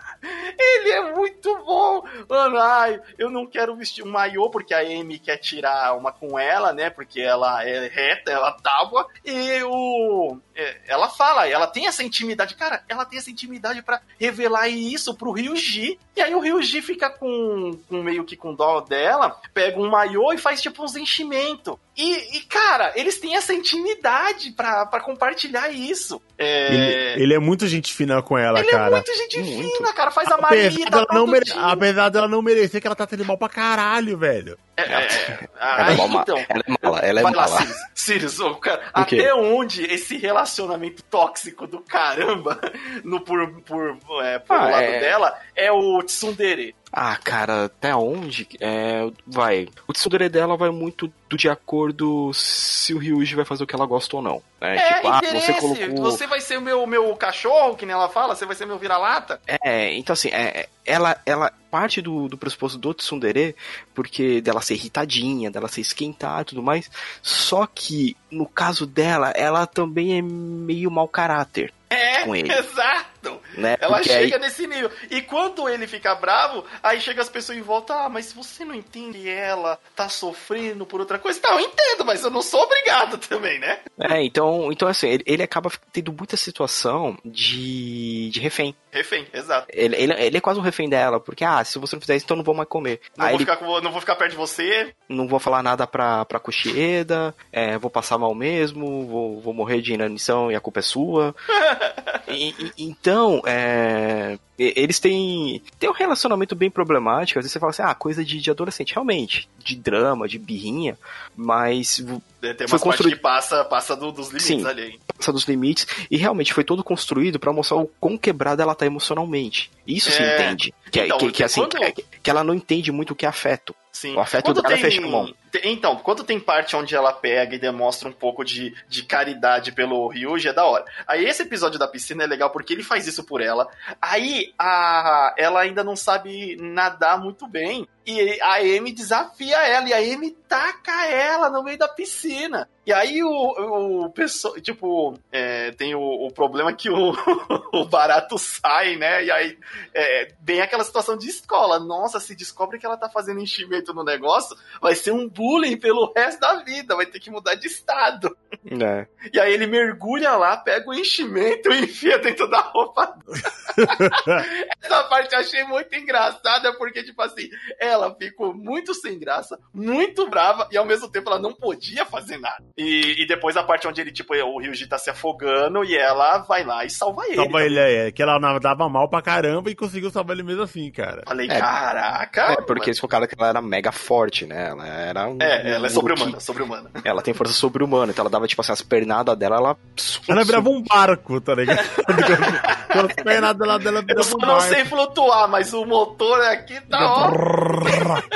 ele é muito bom! Mano, ai, eu não quero vestir um maiô porque a Amy quer tirar uma com ela, né? Porque ela é reta, ela tábua. E o. é, Ela fala, ela tem essa intimidade. Cara, ela tem essa intimidade pra revelar isso pro Ryuji. E aí o Ryuji fica com, com meio que com dó dela, pega um maiô e faz tipo uns enchimentos. E, e, cara, eles têm essa intimidade pra, pra compartilhar isso. É, Ele, ele é muito gente fina com ela, ele é cara. muito gente Muito. fina, cara. Faz a marida dela, não mere... Apesar dela não merecer que ela tá tendo mal pra caralho, velho. É, é, Ela é, aí, então, ela é mala, ela é vai lá, mala. Sirius. Sirius, ô, cara, até onde esse relacionamento tóxico do caramba no, por, por, é, por Ah, lado é. dela é o Tsundere. Ah, cara, até onde? É, vai. O tsundere dela vai muito do de acordo se o Ryuji vai fazer o que ela gosta ou não. Né? É, tipo, ah, você colocou. Você vai ser o meu, meu cachorro, que nem ela fala, você vai ser meu vira-lata. É, então assim, é, é, ela, ela parte do, do pressuposto do tsundere, porque dela ser irritadinha, dela ser esquentada e tudo mais. Só que, no caso dela, ela também é meio mau caráter, É, Com ele. exato. Né? Ela Porque chega aí- nesse nível. E quando ele fica bravo, aí chega as pessoas em volta, ah, mas você não entende ela tá sofrendo por outra coisa? Tá, eu entendo, mas eu não sou obrigado também, né? É, então, então assim, ele, ele acaba tendo muita situação de, de refém. Refém, exato. Ele, ele, ele é quase um refém dela, porque, ah, se você não fizer isso, então não vou mais comer. Não, Aí vou ele ficar, com- não vou ficar perto de você. não vou falar nada pra, pra Kushida, é, vou passar mal mesmo, vou, vou morrer de inanição e a culpa é sua. E- e- então, é, e- eles têm, têm um relacionamento bem problemático. Às vezes você fala assim, ah, coisa de, de adolescente, realmente, de drama, de birrinha, mas Tem Foi umas partes construído- que passa, passa do- dos limites Sim. ali. hein? passa dos limites, e realmente foi todo construído pra mostrar o quão quebrada ela tá emocionalmente. Isso se É. entende. Que, Então, que, que, assim, quando- que, que ela não entende muito o que é afeto. Sim. O afeto Quando dela é tem- fecha mão. Então, quando tem parte onde ela pega e demonstra um pouco de, de caridade pelo Ryuji, é da hora. Aí esse episódio da piscina é legal porque ele faz isso por ela. Aí a, ela ainda não sabe nadar muito bem. E a Amy desafia ela. E a Amy taca ela no meio da piscina. E aí o, o pessoal, tipo, é, tem o, o problema que o, o barato sai, né? E aí é, bem aquela situação de escola. Nossa, se descobre que ela tá fazendo enchimento no negócio, vai ser um bullying pelo resto da vida, vai ter que mudar de estado. É. E aí ele mergulha lá, pega o enchimento e enfia dentro da roupa. Essa parte eu achei muito engraçada, porque, tipo assim, ela ficou muito sem graça, muito brava, e ao mesmo tempo ela não podia fazer nada. E, e depois a parte onde ele, tipo, o Ryuji tá se afogando e ela vai lá e salva ele. Salva ele, é, que ela nadava mal pra caramba e conseguiu salvar ele mesmo assim, cara. Falei, É. caraca. É, porque eles colocaram que ela era mega forte, né? Ela era um. É, ela é um sobre-humana, sobre-humana. Hulk. Ela tem força sobre-humana, então ela dava, tipo assim, as pernadas dela, ela. Ela virava um barco, tá ligado? As pernas dela, dela Eu virava só um não barco. sei flutuar, mas o motor aqui tá ó.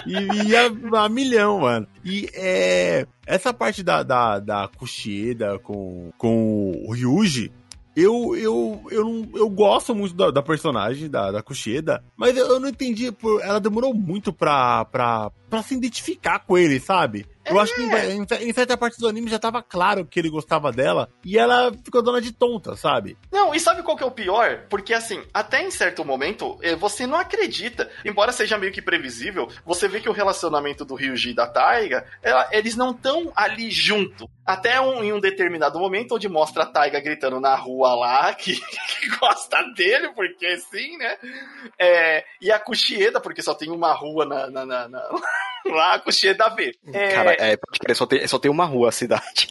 E ia a milhão, mano. E é. Essa parte da, da, da Kushida com, com o Ryuji. Eu, eu, eu, não, eu gosto muito da, da personagem, da, da Kushida, mas eu, eu não entendi, ela demorou muito pra, pra, pra se identificar com ele, sabe? Eu acho que em, em- em certa parte do anime já tava claro que ele gostava dela, e ela ficou dona de tonta, sabe? Não, e sabe qual que é o pior? Porque assim, até em certo momento, eh, você não acredita, embora seja meio que previsível, você vê que o relacionamento do Ryuji e da Taiga, ela- eles não estão ali junto. Até um- em um determinado momento, onde mostra a Taiga gritando na rua lá, que, que gosta dele, porque sim, né? É, e a Kushida, porque só tem uma rua na, na- na- na- lá, a Kushida vê. É, Cara, é, pode crer, só tem, só tem uma rua a cidade.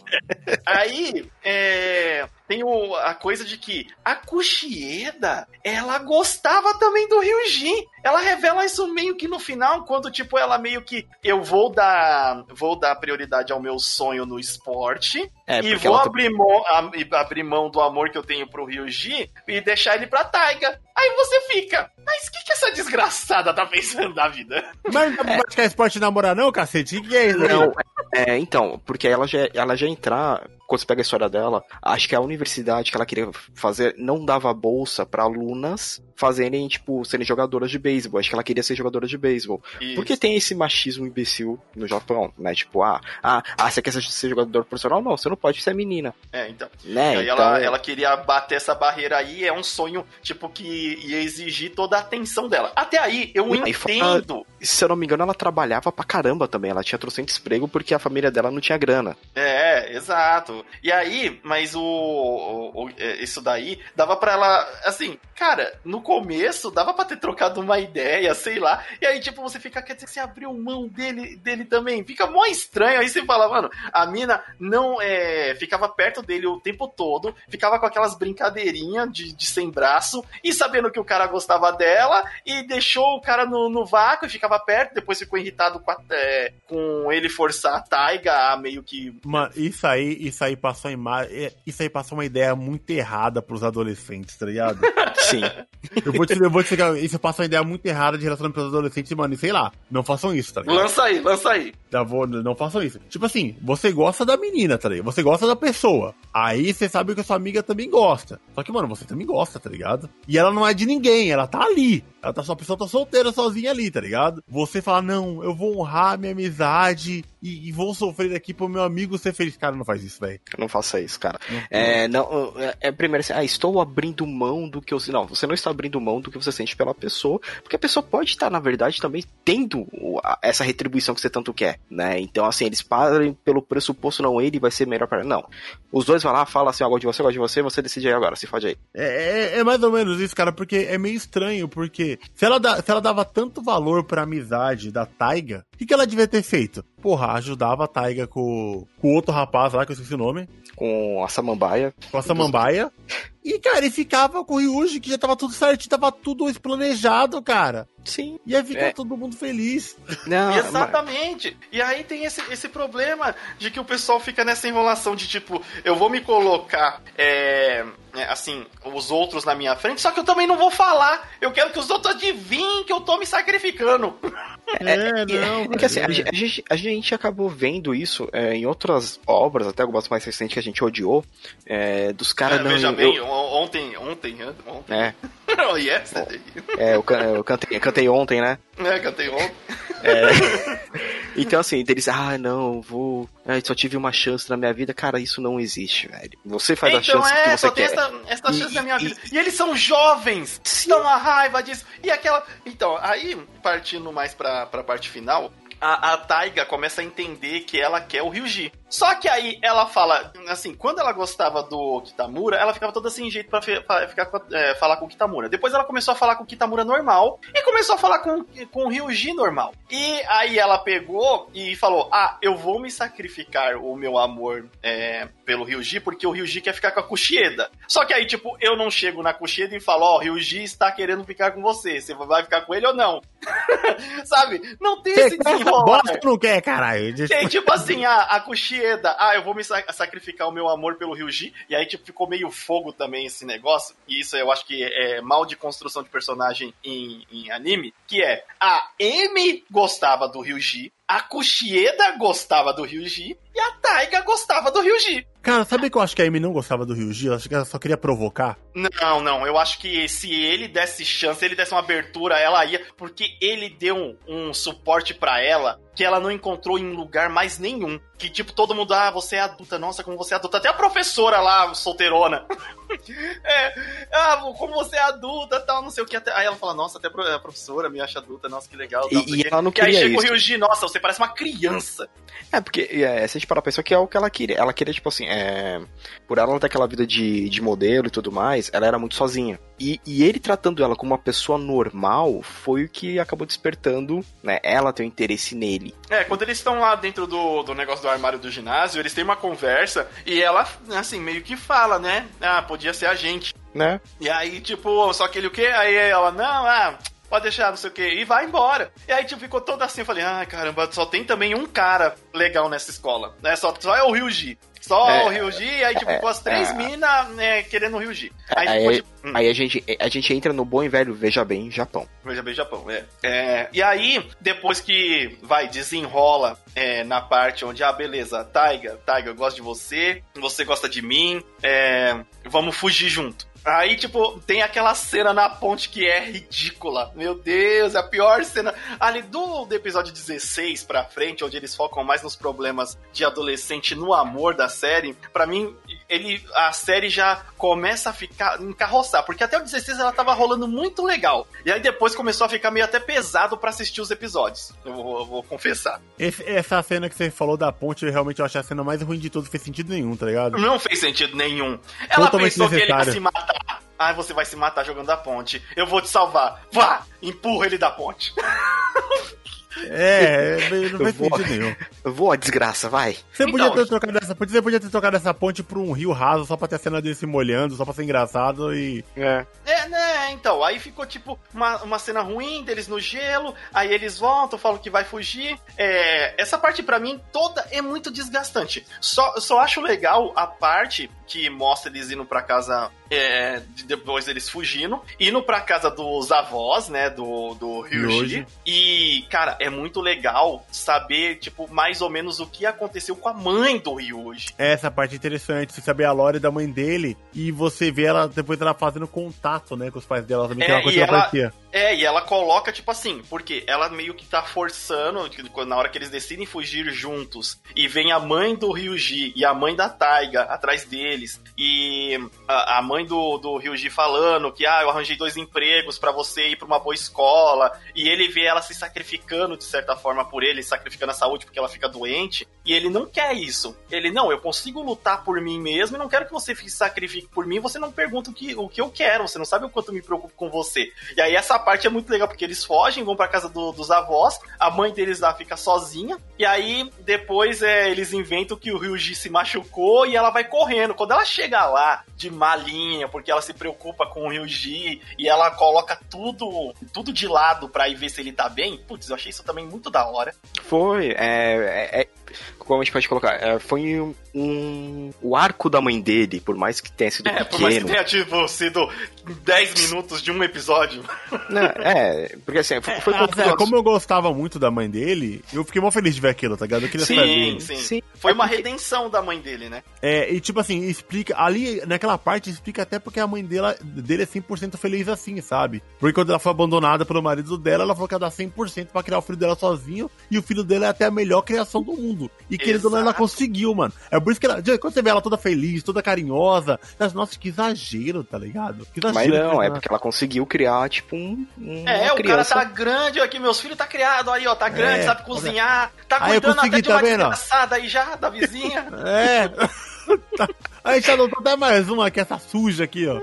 Aí, é, tem o- a coisa de que a Kushida, ela gostava também do Ryuji. Ela revela isso meio que no final, quando, tipo, ela meio que, eu vou dar, vou dar prioridade ao meu sonho no esporte, É, e vou ela abrir mão, a- abrir mão do amor que eu tenho pro Ryuji e deixar ele pra Taiga. Aí você fica, mas o que, que essa desgraçada tá pensando da vida? Mas não pra praticar esporte e namorar, não, cacete? O que, que é isso? Não, é, então, porque ela já, ela já entrar, quando você pega a história dela, acho que a universidade que ela queria fazer não dava bolsa pra alunas fazerem, tipo, serem jogadoras de beisebol. Acho que ela queria ser jogadora de beisebol. Porque tem esse machismo imbecil no Japão, né? Tipo, ah, ah, ah você quer ser- jogador profissional? Não, você não pode ser menina, É, então. né? E aí então, ela, ela queria bater essa barreira aí, é um sonho, tipo, que ia exigir toda a atenção dela. Até aí, eu E fora- entendo. se eu não me engano, ela trabalhava pra caramba também. Ela tinha trocento emprego porque a família dela não tinha grana. É, exato. E aí, mas o, o- o- é, isso daí dava pra ela, assim, cara, no começo dava pra ter trocado uma ideia, sei lá. E aí, tipo, você fica, quer dizer que você abriu mão dele, dele também. Fica mó estranho. Aí você fala, mano, a mina não é, ficava perto dele o tempo todo, ficava com aquelas brincadeirinhas de, de sem braço, e sabendo que o cara gostava dela, e deixou o cara no, no vácuo e ficava perto, depois ficou irritado com, a- é, com ele forçar a Taiga a meio que Mano, isso aí, isso aí passou a ima- é, Isso aí passou uma ideia muito errada pros adolescentes, tá ligado? Sim. Eu vou te, eu vou te explicar, isso passa uma ideia muito errada de relacionamento pros adolescentes, mano. E sei lá, não façam isso, tá ligado? Lança aí, lança aí. Já vou, não façam isso. Tipo assim, você gosta da menina, tá ligado? Você gosta da pessoa. Aí você sabe que a sua amiga também gosta. Só que, mano, você também gosta, tá ligado? E ela não é de ninguém, ela tá ali. Ela tá, sua pessoa tá solteira sozinha ali, tá ligado? Você fala, não, eu vou honrar minha amizade e, e vou sofrer aqui pro meu amigo ser feliz. Cara, não faz isso, velho. Não faça isso, cara. É, não, é, é primeiro assim, ah, estou abrindo mão do que eu. Não, você não está abrindo mão do que você sente pela pessoa, porque a pessoa pode estar, na verdade, também tendo essa retribuição que você tanto quer, né? Então, assim, eles parem pelo pressuposto, não, ele vai ser melhor para. Não. Os dois vão lá, falam assim, ó, gosto de você, gosto de você, você decide aí agora, se fode aí. É, é- é mais ou menos isso, cara, porque é meio estranho, porque se ela, dá- se ela dava tanto valor pra amizade da Taiga, o que, que ela devia ter feito? Porra, ajudava a Taiga com com o outro rapaz lá, que eu esqueci o nome, Com a samambaia. com a Samambaia. E, cara, ele ficava com o Ryuji, que já tava tudo certinho, tava tudo planejado, cara. Sim. Ia ficar É. todo mundo feliz. Não, mas- Exatamente. E aí tem esse, esse problema de que o pessoal fica nessa enrolação de tipo, eu vou me colocar, é, é, assim, os outros na minha frente, só que eu também não vou falar. Eu quero que os outros adivinhem que eu tô me sacrificando. É, não. É que assim, a, gente- a gente, a gente acabou vendo isso é, em outras obras, até algumas mais recentes que a gente odiou, é, dos caras É, não. veja eu- bem, on- ontem, ontem, ontem. é, oh, yesterday. é, eu, can- eu cantei, eu cantei ontem, né? É, cantei ontem. É. então, assim, eles, ah, não, vou. é, só tive uma chance na minha vida. Cara, isso não existe, velho. Você faz a Então chance é, que só você tem quer. essa, essa E- chance na minha e- vida. E eles são jovens, estão na raiva disso. E aquela. Então, aí, partindo mais pra, pra parte final, a, a Taiga começa a entender que ela quer o Ryuji. Só que aí ela fala, assim, quando ela gostava do Kitamura, ela ficava toda sem jeito pra, ficar, é, falar com o Kitamura. Depois ela começou a falar com o Kitamura normal e começou a falar com, com o Ryuji normal. E aí ela pegou e falou: Ah, eu vou me sacrificar o meu amor é, pelo Ryuji, porque o Ryuji quer ficar com a Kushieda. Só que aí, tipo, eu não chego na Kushieda e falo: Ó, oh, Ryuji está querendo ficar com você. Você vai ficar com ele ou não? Sabe? Não tem esse desenrolar. Bosta não quer, caralho. Tem tipo assim, a, a Ah, eu vou me sacrificar o meu amor pelo Ryuji. E aí, tipo, ficou meio fogo também esse negócio. E isso eu acho que é mal de construção de personagem em, em anime. Que é, a Amy gostava do Ryuji, a Kushieda gostava do Ryuji e a Taiga gostava do Ryuji. Cara, sabe que eu acho que a Amy não gostava do Ryuji? Eu acho que ela só queria provocar. Não, não. Eu acho que se ele desse chance, se ele desse uma abertura, ela ia. Porque ele deu um, um suporte para ela que ela não encontrou em lugar mais nenhum. Que, tipo, todo mundo, ah, você é adulta, nossa, como você é adulta. Até a professora lá, solteirona. é, ah, como você é adulta tal, não sei o que. Até... Aí ela fala, nossa, até a professora me acha adulta, nossa, que legal. Tal, e, e ela não queria aí chega isso. o Ryuji, nossa, você parece uma criança. É, porque é, se a gente parar a pessoa que é o que ela queria. Ela queria, tipo assim, é, por ela ter aquela vida de, de modelo e tudo mais, ela era muito sozinha. E, e ele tratando ela como uma pessoa normal foi o que acabou despertando, né? Ela ter um interesse nele. É, quando eles estão lá dentro do, do negócio do armário do ginásio, eles têm uma conversa e ela, assim, meio que fala, né? Ah, podia ser a gente. Né? E aí, tipo, só que ele o quê? Aí ela, não, ah, pode deixar, não sei o que, e vai embora. E aí, tipo, ficou todo assim, eu falei, ah, caramba, só tem também um cara legal nessa escola, né? Só, só é o Ryuji. Só é, o Ryuji, aí tipo, é, as três é, minas né, querendo o Ryuji. Aí, aí, tipo, tipo, hum. aí, a, gente, a gente entra no bom e velho Veja Bem Japão. Veja Bem Japão, é. é e aí, depois que vai, desenrola na parte onde, ah, beleza, Taiga, Taiga, eu gosto de você, você gosta de mim, vamos fugir junto. Aí, tipo, tem aquela cena na ponte que é ridícula. Meu Deus, é a pior cena. Ali do, do, episódio 16 pra frente, onde eles focam mais nos problemas de adolescente no amor da série, para mim, ele a série já começa a ficar encarroçar, porque até o 16 ela tava rolando muito legal. E aí depois começou a ficar meio até pesado para assistir os episódios. Eu vou, eu vou confessar. Esse, essa cena que você falou da ponte, eu realmente achei a cena mais ruim de tudo, fez sentido nenhum, tá ligado? Não fez sentido nenhum. Ela Totalmente pensou necessário. que ele ia se matar. Ah, você vai se matar jogando da ponte. Eu vou te salvar. Vá! Empurra ele da ponte. É, não faz sentido nenhum. Vou, a desgraça, vai. Você então, podia ter trocado essa, você podia ter trocado essa ponte pra um rio raso só pra ter a cena dele se molhando, só pra ser engraçado e. É. É, né, então, aí ficou tipo uma, uma cena ruim deles no gelo, aí eles voltam, falam que vai fugir. É, essa parte para mim toda é muito desgastante. Só, só acho legal a parte que mostra eles indo pra casa é, depois eles fugindo, indo pra casa dos avós, né, do, do Ryuji. E, cara, é muito legal saber, tipo, mais ou menos o que aconteceu com a mãe do Ryuji. Essa parte é interessante, você saber a lore da mãe dele e você vê ela depois ela fazendo contato, né, com os pais dela também, é, que é uma coisa que ela, ela É, e ela coloca, tipo assim, porque ela meio que tá forçando, na hora que eles decidem fugir juntos, e vem a mãe do Ryuji e a mãe da Taiga atrás dele, deles. E a, a mãe do, do Ryuji falando que, ah, eu arranjei dois empregos para você ir pra uma boa escola. E ele vê ela se sacrificando, de certa forma, por ele, sacrificando a saúde porque ela fica doente. E ele não quer isso. Ele, não, eu consigo lutar por mim mesmo e não quero que você se sacrifique por mim. Você não pergunta o que, o que eu quero, você não sabe o quanto me preocupo com você. E aí essa parte é muito legal porque eles fogem, vão pra casa do, dos avós, a mãe deles lá fica sozinha. E aí depois é, eles inventam que o Ryuji se machucou e ela vai correndo. Quando ela chega lá de malinha, porque ela se preocupa com o Ryuji e ela coloca tudo tudo de lado pra ir ver se ele tá bem, putz, eu achei isso também muito da hora. Foi, é, é, é como a gente pode colocar, é, foi um, um, o arco da mãe dele, por mais que tenha sido é, pequeno. Por mais que tenha tipo, sido 10 minutos de um episódio. Não, é, porque assim, foi, foi é, é, como eu gostava muito da mãe dele, eu fiquei mó feliz de ver aquilo, tá ligado? Eu queria sim, saber. Sim, sim. Foi uma redenção da mãe dele, né? É, e tipo assim, explica, ali, naquela parte, explica até porque a mãe dela, dele é 100% feliz assim, sabe? Porque quando ela foi abandonada pelo marido dela, ela falou que ia dar 100% pra criar o filho dela sozinho, e o filho dela é até a melhor criação do mundo tudo. E querendo ou não, ela conseguiu, mano. É por isso que ela. Quando você vê ela toda feliz, toda carinhosa, acha, nossa, que exagero, tá ligado? Que Mas exagero. não, é porque ela conseguiu criar, tipo, um. um- É, uma o criança. cara tá grande, aqui meus filhos tá criado aí, ó, tá grande, É, sabe cozinhar, tá Aí eu cuidando consegui, até de uma tá vendo, ó? desgraçada aí já, da vizinha. É. Tá. A gente adotou até mais uma que é essa suja aqui, ó.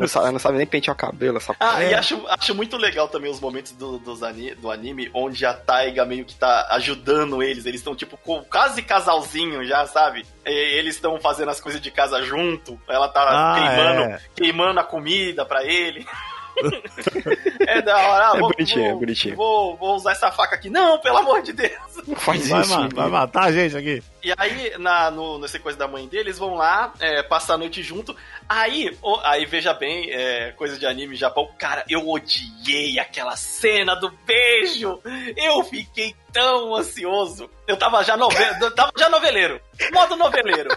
Não sabe, não sabe nem pentear o cabelo, essa Ah, É. e acho, acho muito legal também os momentos do, dos ani- do anime onde a Taiga meio que tá ajudando eles. Eles estão, tipo, com quase casalzinho já, sabe? E eles estão fazendo as coisas de casa junto. Ela tá Ah, queimando, é. queimando a comida pra ele. é da hora. Ah, É vou, bonitinho, vou, é bonitinho. Vou, vou usar essa faca aqui. Não, pelo amor de Deus. Não faz Vai, isso. ma- menino. vai matar a gente aqui. E aí, na, no, nessa coisa da mãe deles, vão lá, é, passar a noite junto. Aí, o- aí veja bem, é, coisa de anime Japão. Cara, eu odiei aquela cena do beijo. Eu fiquei tão ansioso. Eu tava já, nove... eu tava já noveleiro. Modo noveleiro.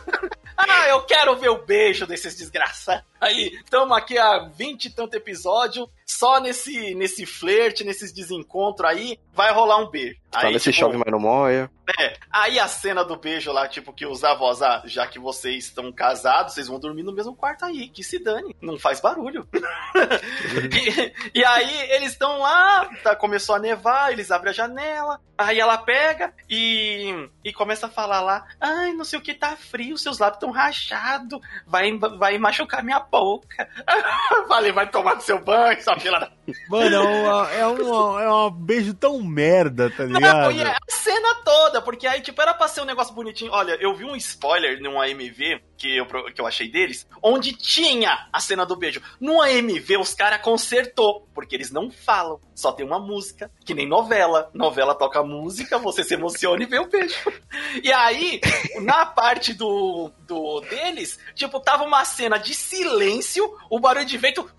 Ah, eu quero ver o beijo desses desgraçados. Aí, estamos aqui há 20 e tanto episódio, só nesse, nesse flerte, nesses desencontros aí, vai rolar um beijo. Aí, nesse tipo, chove, mas não moia. é, aí a cena do beijo lá, tipo, que os avós, ah, já que vocês estão casados, vocês vão dormir no mesmo quarto aí, que se dane, não faz barulho. e, e aí eles estão lá, tá, começou a nevar, eles abrem a janela, aí ela pega e, e começa a falar lá, ai, não sei o que, tá frio, seus lábios estão rachados, vai, vai machucar minha boca. Falei, vai tomar no seu banho, sua fila da Mano, é um, é um, é um beijo tão merda, tá ligado? Não, e é a cena toda, porque aí, tipo, era pra ser um negócio bonitinho. Olha, eu vi um spoiler num AMV que eu, que eu achei deles, onde tinha a cena do beijo. No AMV, os caras consertou, porque eles não falam, só tem uma música, que nem novela. Novela toca música, você se emociona e vê o beijo. E aí, na parte do, do deles, tipo, tava uma cena de silêncio, o barulho de vento.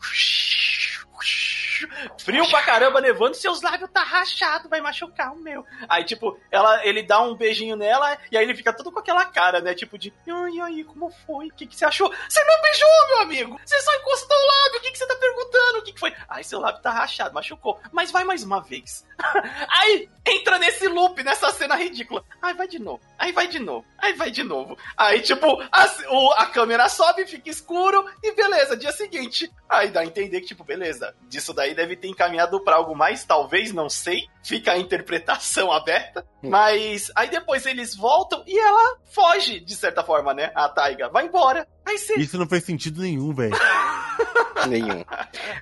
Frio pra caramba, nevando, seus lábios tá rachado, vai machucar o meu. Aí, tipo, ela, ele dá um beijinho nela, e aí ele fica todo com aquela cara, né? Tipo de, ai, aí, como foi? O que, que você achou? Você não beijou, meu amigo! Você só encostou o lábio, o que, que você tá perguntando? O que, que foi? Ai, seu lábio tá rachado, machucou. Mas vai mais uma vez. aí, entra nesse loop, nessa cena ridícula. Ai, vai de novo. Aí vai de novo. Aí vai de novo. Aí, tipo, a, o- a câmera sobe, fica escuro, e beleza, dia seguinte. Aí dá a entender que, tipo, beleza, disso daí deve ter encaminhado pra algo mais, talvez, não sei. Fica a interpretação aberta. Mas aí depois eles voltam e ela foge, de certa forma, né? A Taiga vai embora. Aí você. Isso não fez sentido nenhum, velho. Nenhum.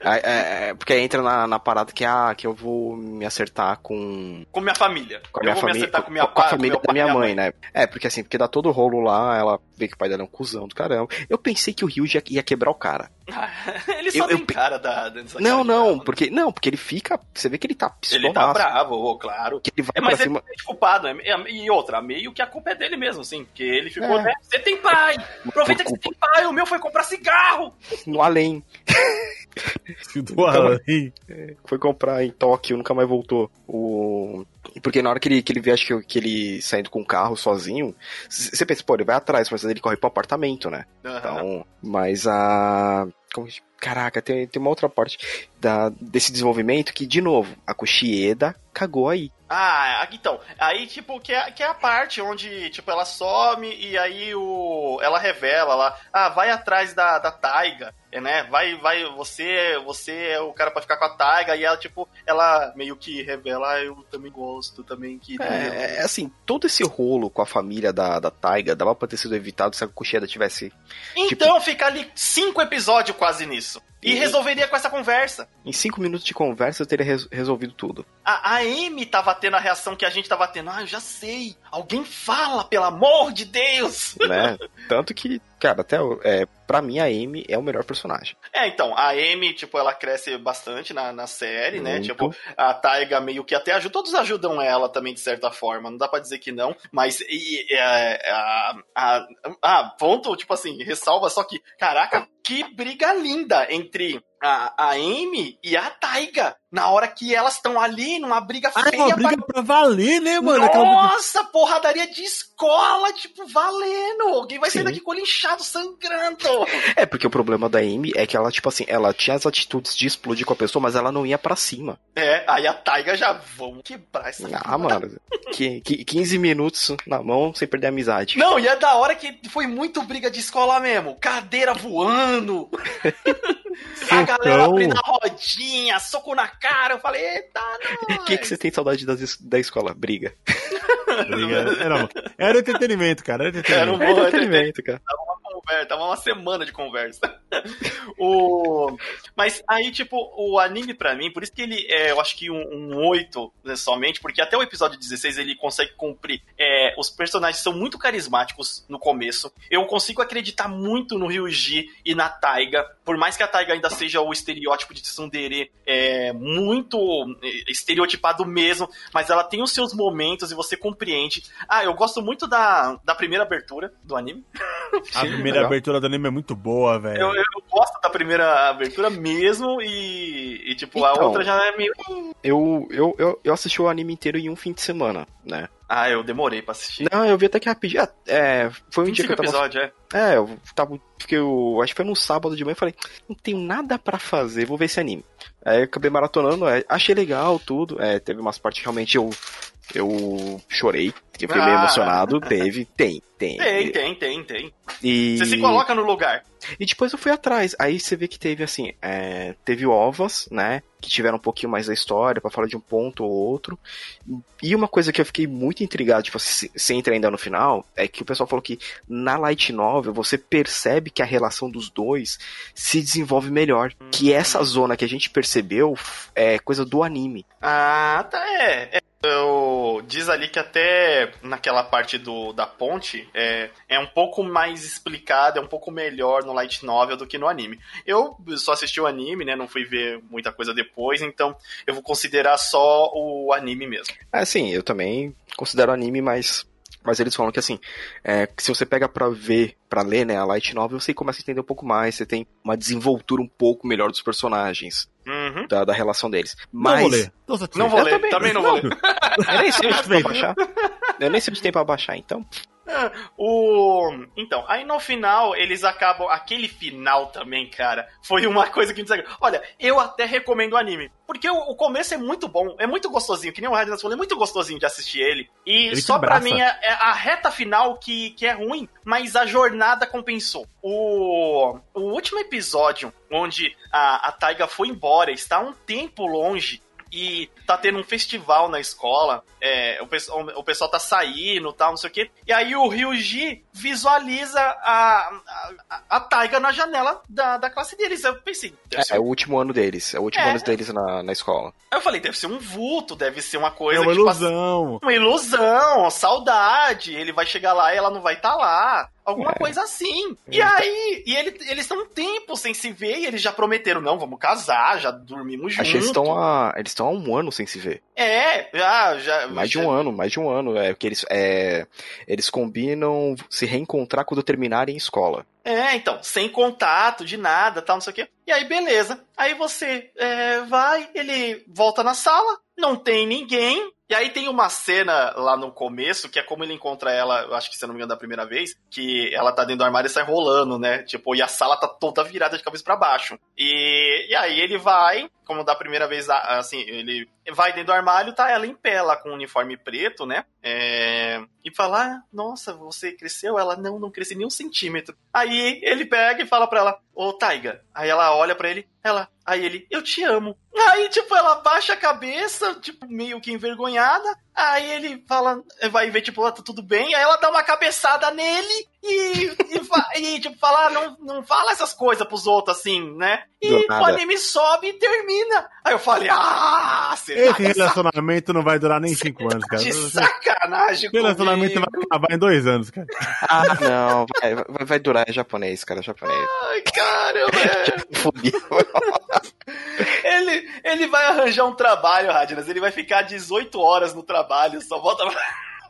É, é, é, porque entra na, na parada que, ah, que eu vou me acertar com, Com minha família. com a eu minha vou família. me acertar com minha com a pai, com família meu da minha mãe, né? É, porque assim, porque dá todo o rolo lá, ela vê que o pai dela é um cuzão do caramba. Eu pensei que o Rio ia, ia quebrar o cara. Ele só Eu- tem eu- cara da. dessa Não, cara não, né? porque. Não, porque ele fica. Você vê que ele tá Ele tá pistolaço. bravo, claro. Que ele vai É, mas pra ele cima. é culpado. é- é- E outra, meio que a culpa é dele mesmo, assim. Porque ele ficou, É. né? Você tem pai! Aproveita que você tem pai, o meu foi comprar cigarro! no além. Do além. Foi comprar em Tóquio, nunca mais voltou. O... Porque na hora que ele, que ele vê, acho que, que ele saindo com o carro sozinho, você pensa, pô, ele vai atrás, mas ele corre pro apartamento, né? Aham. Então, mas a. Que- Caraca, tem, tem uma outra parte da, desse desenvolvimento que, de novo, a Kushieda cagou aí. Ah, então, aí, tipo, que é, que é a parte onde, tipo, ela some e aí o, ela revela lá, ah, vai atrás da, da Taiga, é, né, vai, vai, você, você é o cara pra ficar com a Taiga, e ela, tipo, ela meio que revela, ah, eu também gosto, também queria. É, é, assim, todo esse rolo com a família da, da Taiga dava pra ter sido evitado se a Kushieda tivesse Então fica ali cinco episódios quase nisso. E resolveria com essa conversa. Em cinco minutos de conversa eu teria res- resolvido tudo. A, a Amy tava tendo a reação que a gente tava tendo. Ah, eu já sei. Alguém fala, pelo amor de Deus. Né? Tanto que, cara, até é, pra mim a Amy é o melhor personagem. É, então, a Amy, tipo, ela cresce bastante na, na série, né? Muito. Tipo, a Taiga meio que até ajuda, todos ajudam ela também, de certa forma. Não dá pra dizer que não, mas e, é, a, a, a ponto, tipo assim, ressalva só que, caraca, que briga linda entre entre a, a Amy e a Taiga. Na hora que elas estão ali numa briga Ah, é feia uma briga pra... pra valer, né, mano? Briga- Nossa, porradaria de escola, tipo, valendo. Alguém vai sair Sim. daqui com ele inchado, sangrando. É, porque o problema da Amy é que ela, tipo assim, ela tinha as atitudes de explodir com a pessoa, mas ela não ia pra cima. É, aí a Taiga já, vamos quebrar essa Ah, mano. Que, que 15 minutos na mão sem perder a amizade. Não, e é da hora que foi muito briga de escola mesmo. Cadeira voando. a galera Socão. abrindo a rodinha, soco na cara. Eu falei, eita, O que, que você tem saudade das da escola? Briga. briga. Era, era entretenimento, cara. Era Era um entretenimento. bom Entretenimento, cara. Conversa, tava uma semana de conversa. o... Mas aí, tipo, o anime pra mim, por isso que ele é, eu acho que um, um 8 né, somente, porque até o episódio 16 ele consegue cumprir. É, os personagens são muito carismáticos no começo. Eu consigo acreditar muito no Ryuji e na Taiga, por mais que a Taiga ainda seja o estereótipo de tsundere é, muito é, estereotipado mesmo, mas ela tem os seus momentos e você compreende. Ah, eu gosto muito da, da primeira abertura do anime. A primeira legal. abertura do anime é muito boa, velho. Eu, eu gosto da primeira abertura mesmo e, e, tipo, a Então. outra já é meio. Eu, eu, eu, eu assisti o anime inteiro em um fim de semana, né? Ah, eu demorei pra assistir. Não, eu vi até que rapidinho. Ah, É, foi um dia que 25 eu tava. episódios, é. É, eu tava. Porque eu acho que foi num sábado de manhã e falei, não tenho nada pra fazer, vou ver esse anime. Aí eu acabei maratonando, é, achei legal tudo. É, teve umas partes que realmente eu. Eu chorei, que eu fiquei meio Ah. emocionado. Teve, tem, tem. Tem, tem, tem, tem. E... Você se coloca no lugar. E depois eu fui atrás. Aí você vê que teve assim, é, teve ovas, né? Que tiveram um pouquinho mais da história pra falar de um ponto ou outro. E uma coisa que eu fiquei muito intrigado, tipo, se, se entra ainda no final, é que o pessoal falou que na light novel você percebe que a relação dos dois se desenvolve melhor. Que essa zona que a gente percebeu é coisa do anime. Ah, tá, é. é. Eu, diz ali que até naquela parte do, da ponte é, é um pouco mais explicado, é um pouco melhor no light novel do que no anime. Eu só assisti o anime, né? Não fui ver muita coisa depois, então eu vou considerar só o anime mesmo. Assim, eu também considero anime, mas. Mas eles falam que assim, é, que se você pega pra ver, pra ler, né, a light novel, você começa a entender um pouco mais, você tem uma desenvoltura um pouco melhor dos personagens, Uhum. da, da relação deles. Não Mas vou ler. Não vou Eu ler, também- também, não vou ler. eu nem sei onde tem pra baixar. Eu nem sei onde tem pra baixar, então. O... Então, aí no final eles acabam. Aquele final também, cara, foi uma coisa que me desagradou. Olha, eu até recomendo o anime. Porque o, o começo é muito bom, é muito gostosinho, que nem o Radnas falou, é muito gostosinho de assistir ele. E Ele só pra mim é, é a reta final que, que é ruim, mas a jornada compensou. O, o último episódio, onde a, a Taiga foi embora, está um tempo longe. E tá tendo um festival na escola, é, o, pessoal, o pessoal tá saindo tal, não sei o quê. E aí o Ryuji visualiza a, a, a Taiga na janela da, da classe deles. Eu pensei, deve É, ser é o último ano deles, é o último É. ano deles na, na escola. Aí eu falei, deve ser um vulto, deve ser uma É coisa uma que tipo, assim, ilusão. uma ilusão, saudade. Ele vai chegar lá e ela não vai estar lá. Alguma É. coisa assim. E aí, e ele, eles estão um tempo sem se ver e eles já prometeram, não, vamos casar, já dormimos juntos. Eles estão há. Eles estão há um ano sem se ver. É, já, já. Mais de já- um ano, mais de um ano. É que eles, é, eles combinam se reencontrar quando terminarem escola. É, então, sem contato, de nada, tal, não sei o quê. E aí, beleza. Aí você é, vai, ele volta na sala, não tem ninguém. E aí tem uma cena lá no começo, que é como ele encontra ela, eu acho que se não me engano da primeira vez, que ela tá dentro do armário e sai rolando, né? Tipo, e a sala tá toda virada de cabeça pra baixo. E, e aí ele vai, como da primeira vez, assim, ele vai dentro do armário, tá ela em pé lá com um uniforme preto, né? É, e fala, ah, nossa, você cresceu? Ela, não, não cresci nem um centímetro. Aí ele pega e fala pra ela, ô Taiga. Aí ela olha pra ele, ela, aí ele, eu te amo. Aí, tipo, ela baixa a cabeça, tipo, meio que envergonhada. Aí ele fala, vai ver, tipo, ah, tá tudo bem. Aí ela dá uma cabeçada nele e, e, e, tipo, fala, ah, não, não fala essas coisas pros outros assim, né? E o anime sobe e termina. Aí eu falei, ah, você tá Esse sac- relacionamento não vai durar nem cinco anos, cara. de Esse sacanagem relacionamento comigo. vai acabar em dois anos, cara. Ah, não, vai, vai- vai durar, é japonês, cara, é japonês. Ai, caramba. é. Ele, ele vai arranjar um trabalho, Radnas. Ele vai ficar 18 horas no trabalho, só volta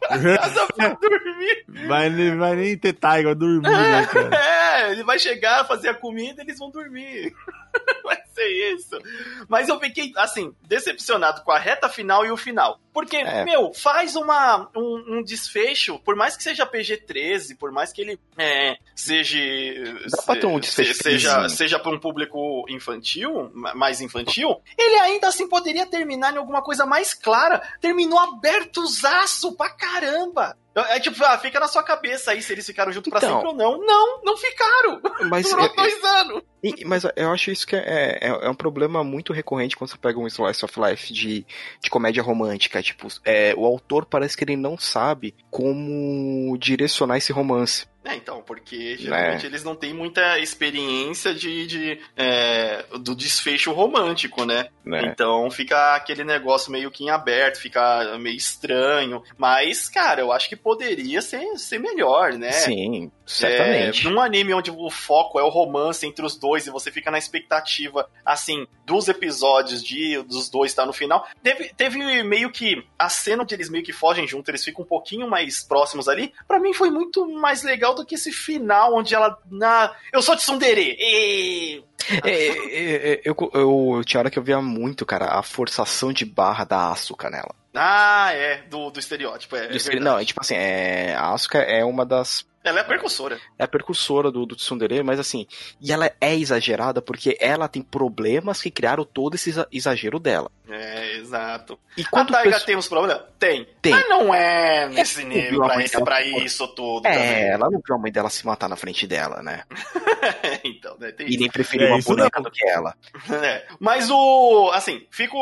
pra casa pra dormir. Vai, vai nem ter Tiger, dormir, né, cara? É, ele vai chegar, fazer a comida e eles vão dormir. Vai ser isso. Mas eu fiquei, assim, decepcionado com a reta final e o final. Porque, É. meu, faz uma, um, um desfecho, por mais que seja PG-13, por mais que ele é, seja. Dá pra ter um desfecho Seja, seja para um público infantil, ma- mais infantil, ele ainda assim poderia terminar em alguma coisa mais clara. Terminou abertozaço pra caramba. É tipo, ah, fica na sua cabeça aí se eles ficaram juntos pra Então. sempre ou não. Não, não ficaram. Mas, Durou é- dois anos. E- Mas eu acho isso que é, é, é um problema muito recorrente quando você pega um slice of life de, de comédia romântica. Tipo, é, o autor parece que ele não sabe como direcionar esse romance. É, então, porque geralmente eles não têm muita experiência de, de, é, do desfecho romântico, né? Né? Então fica aquele negócio meio que em aberto, fica meio estranho. Mas, cara, eu acho que poderia ser, ser melhor, né? Sim, certamente. É, num anime onde o foco é o romance entre os dois e você fica na expectativa, assim, dos episódios de dos dois estar no final. Teve, teve meio que a cena onde eles meio que fogem junto, eles ficam um pouquinho mais próximos ali. Pra mim foi muito mais legal do que esse final onde ela. Na, eu sou de Tsundere! E... É, é, é, eu, eu, tinha hora que eu via muito, cara, a forçação de barra da Asuka nela. Ah, é, do, do estereótipo. É, é Do estre- verdade. não, é tipo assim, é, a Asuka é uma das. Ela é a percussora. É a percussora do, do Tsundere, mas assim, e ela é exagerada porque ela tem problemas que criaram todo esse exa- exagero dela. É, exato. E A quando o Taiga pesso- tem uns problemas? Tem. Tem. Mas não é nesse É, nível a pra, pra isso tudo também. É, ela não viu a mãe dela se matar na frente dela, né? então, né, tem E isso. nem preferiu É, uma boneca do que ela. É. Mas o. Assim, fico.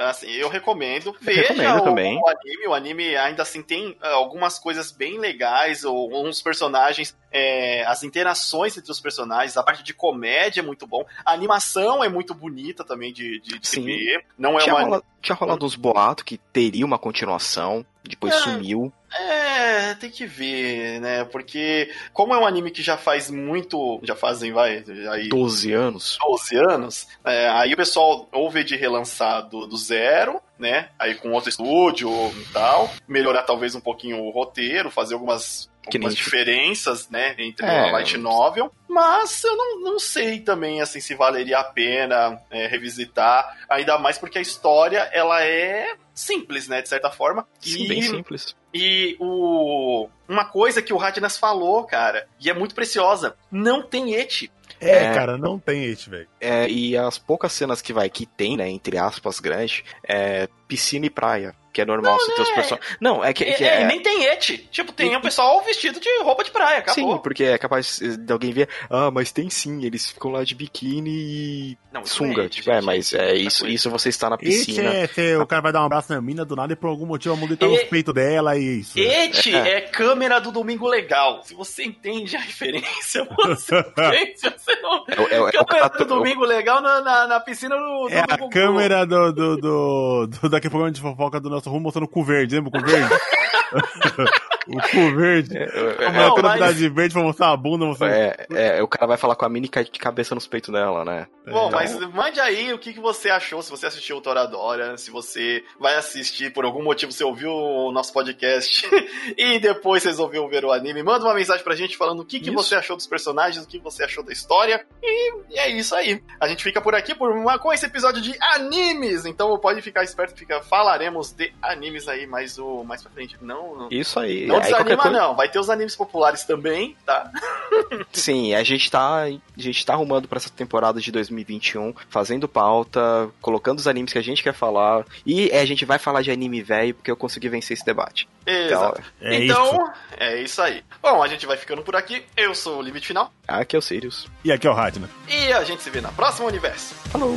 Assim, eu recomendo. Veja recomendo o, também. o anime. O anime ainda assim tem ah, algumas coisas bem legais, ou uns personagens. é, as interações entre os personagens, a parte de comédia é muito bom. A animação é muito bonita também de, de, de Sim. ver. Não é Tinha, uma. rola- tinha rolado uns boatos que teria uma continuação, depois É. sumiu. É, tem que ver, né? Porque, como é um anime que já faz muito. Já fazem, vai, aí 12 anos. 12 anos, é, aí o pessoal ouve de relançar do, do zero, né? Aí com outro estúdio e tal. Melhorar talvez um pouquinho o roteiro, fazer algumas. Que Algumas diferenças, né, entre É. a light novel, mas eu não, não sei também, assim, se valeria a pena é, revisitar, ainda mais porque a história, ela é simples, né, de certa forma, Sim, e bem simples. e o uma coisa que o Radnas falou, cara, e é muito preciosa, não tem eti. É, É. cara, não tem esse, velho. É, e as poucas cenas que vai que tem, né, entre aspas, grande, é piscina e praia. Que é normal você ter os é. personagens. Não, é que, É, que é, é. e nem tem eti. Tipo, tem E- um pessoal vestido de roupa de praia, acabou. Sim, porque é capaz de alguém ver, ah, mas tem sim, eles ficam lá de biquíni e Não, não sunga. eti, tipo, é, mas é isso, isso você está na piscina. é, se o cara vai dar um abraço na mina do nada e por algum motivo a mulher tá nos E- peitos dela e é isso. Eti é. câmera do Domingo Legal. Se você entende a referência, você entende. Você não... É, é, é Câmera do Domingo Legal na, na, na piscina do, do É a câmera do, do, do, do daquele programa de fofoca do nosso rumo mostrando o cu verde, lembra o cu verde? o cu verde. é, é, A Não, mulher toda mas- verde pra mostrar a bunda, mostrando. é, é, o cara vai falar com a mini de cabeça nos peitos dela, né? Bom, É. mas mande aí o que, que você achou, se você assistiu o Toradora, se você vai assistir, por algum motivo você ouviu o nosso podcast e depois vocês ouviram ver o anime, manda uma mensagem pra gente falando o que, que Isso. você achou dos personagens, o que você achou da história e, e é isso aí. A gente fica por aqui por uma, com esse episódio de animes, então pode ficar esperto, fica, falaremos de animes aí mais, o, mais pra frente. Não, não, Isso aí. não aí qualquer desanima coisa- não, vai ter os animes populares também, tá? Sim, a gente tá, a gente tá arrumando pra essa temporada de 2021, fazendo pauta, colocando os animes que a gente quer falar, e a gente vai falar de anime velho porque eu consegui vencer esse debate. Exato. É então, isso. é isso aí. Bom, a gente vai ficando por aqui. Eu sou o Limite Final. Aqui é o Sirius. E aqui é o Radna. E a gente se vê na próxima universo. Falou!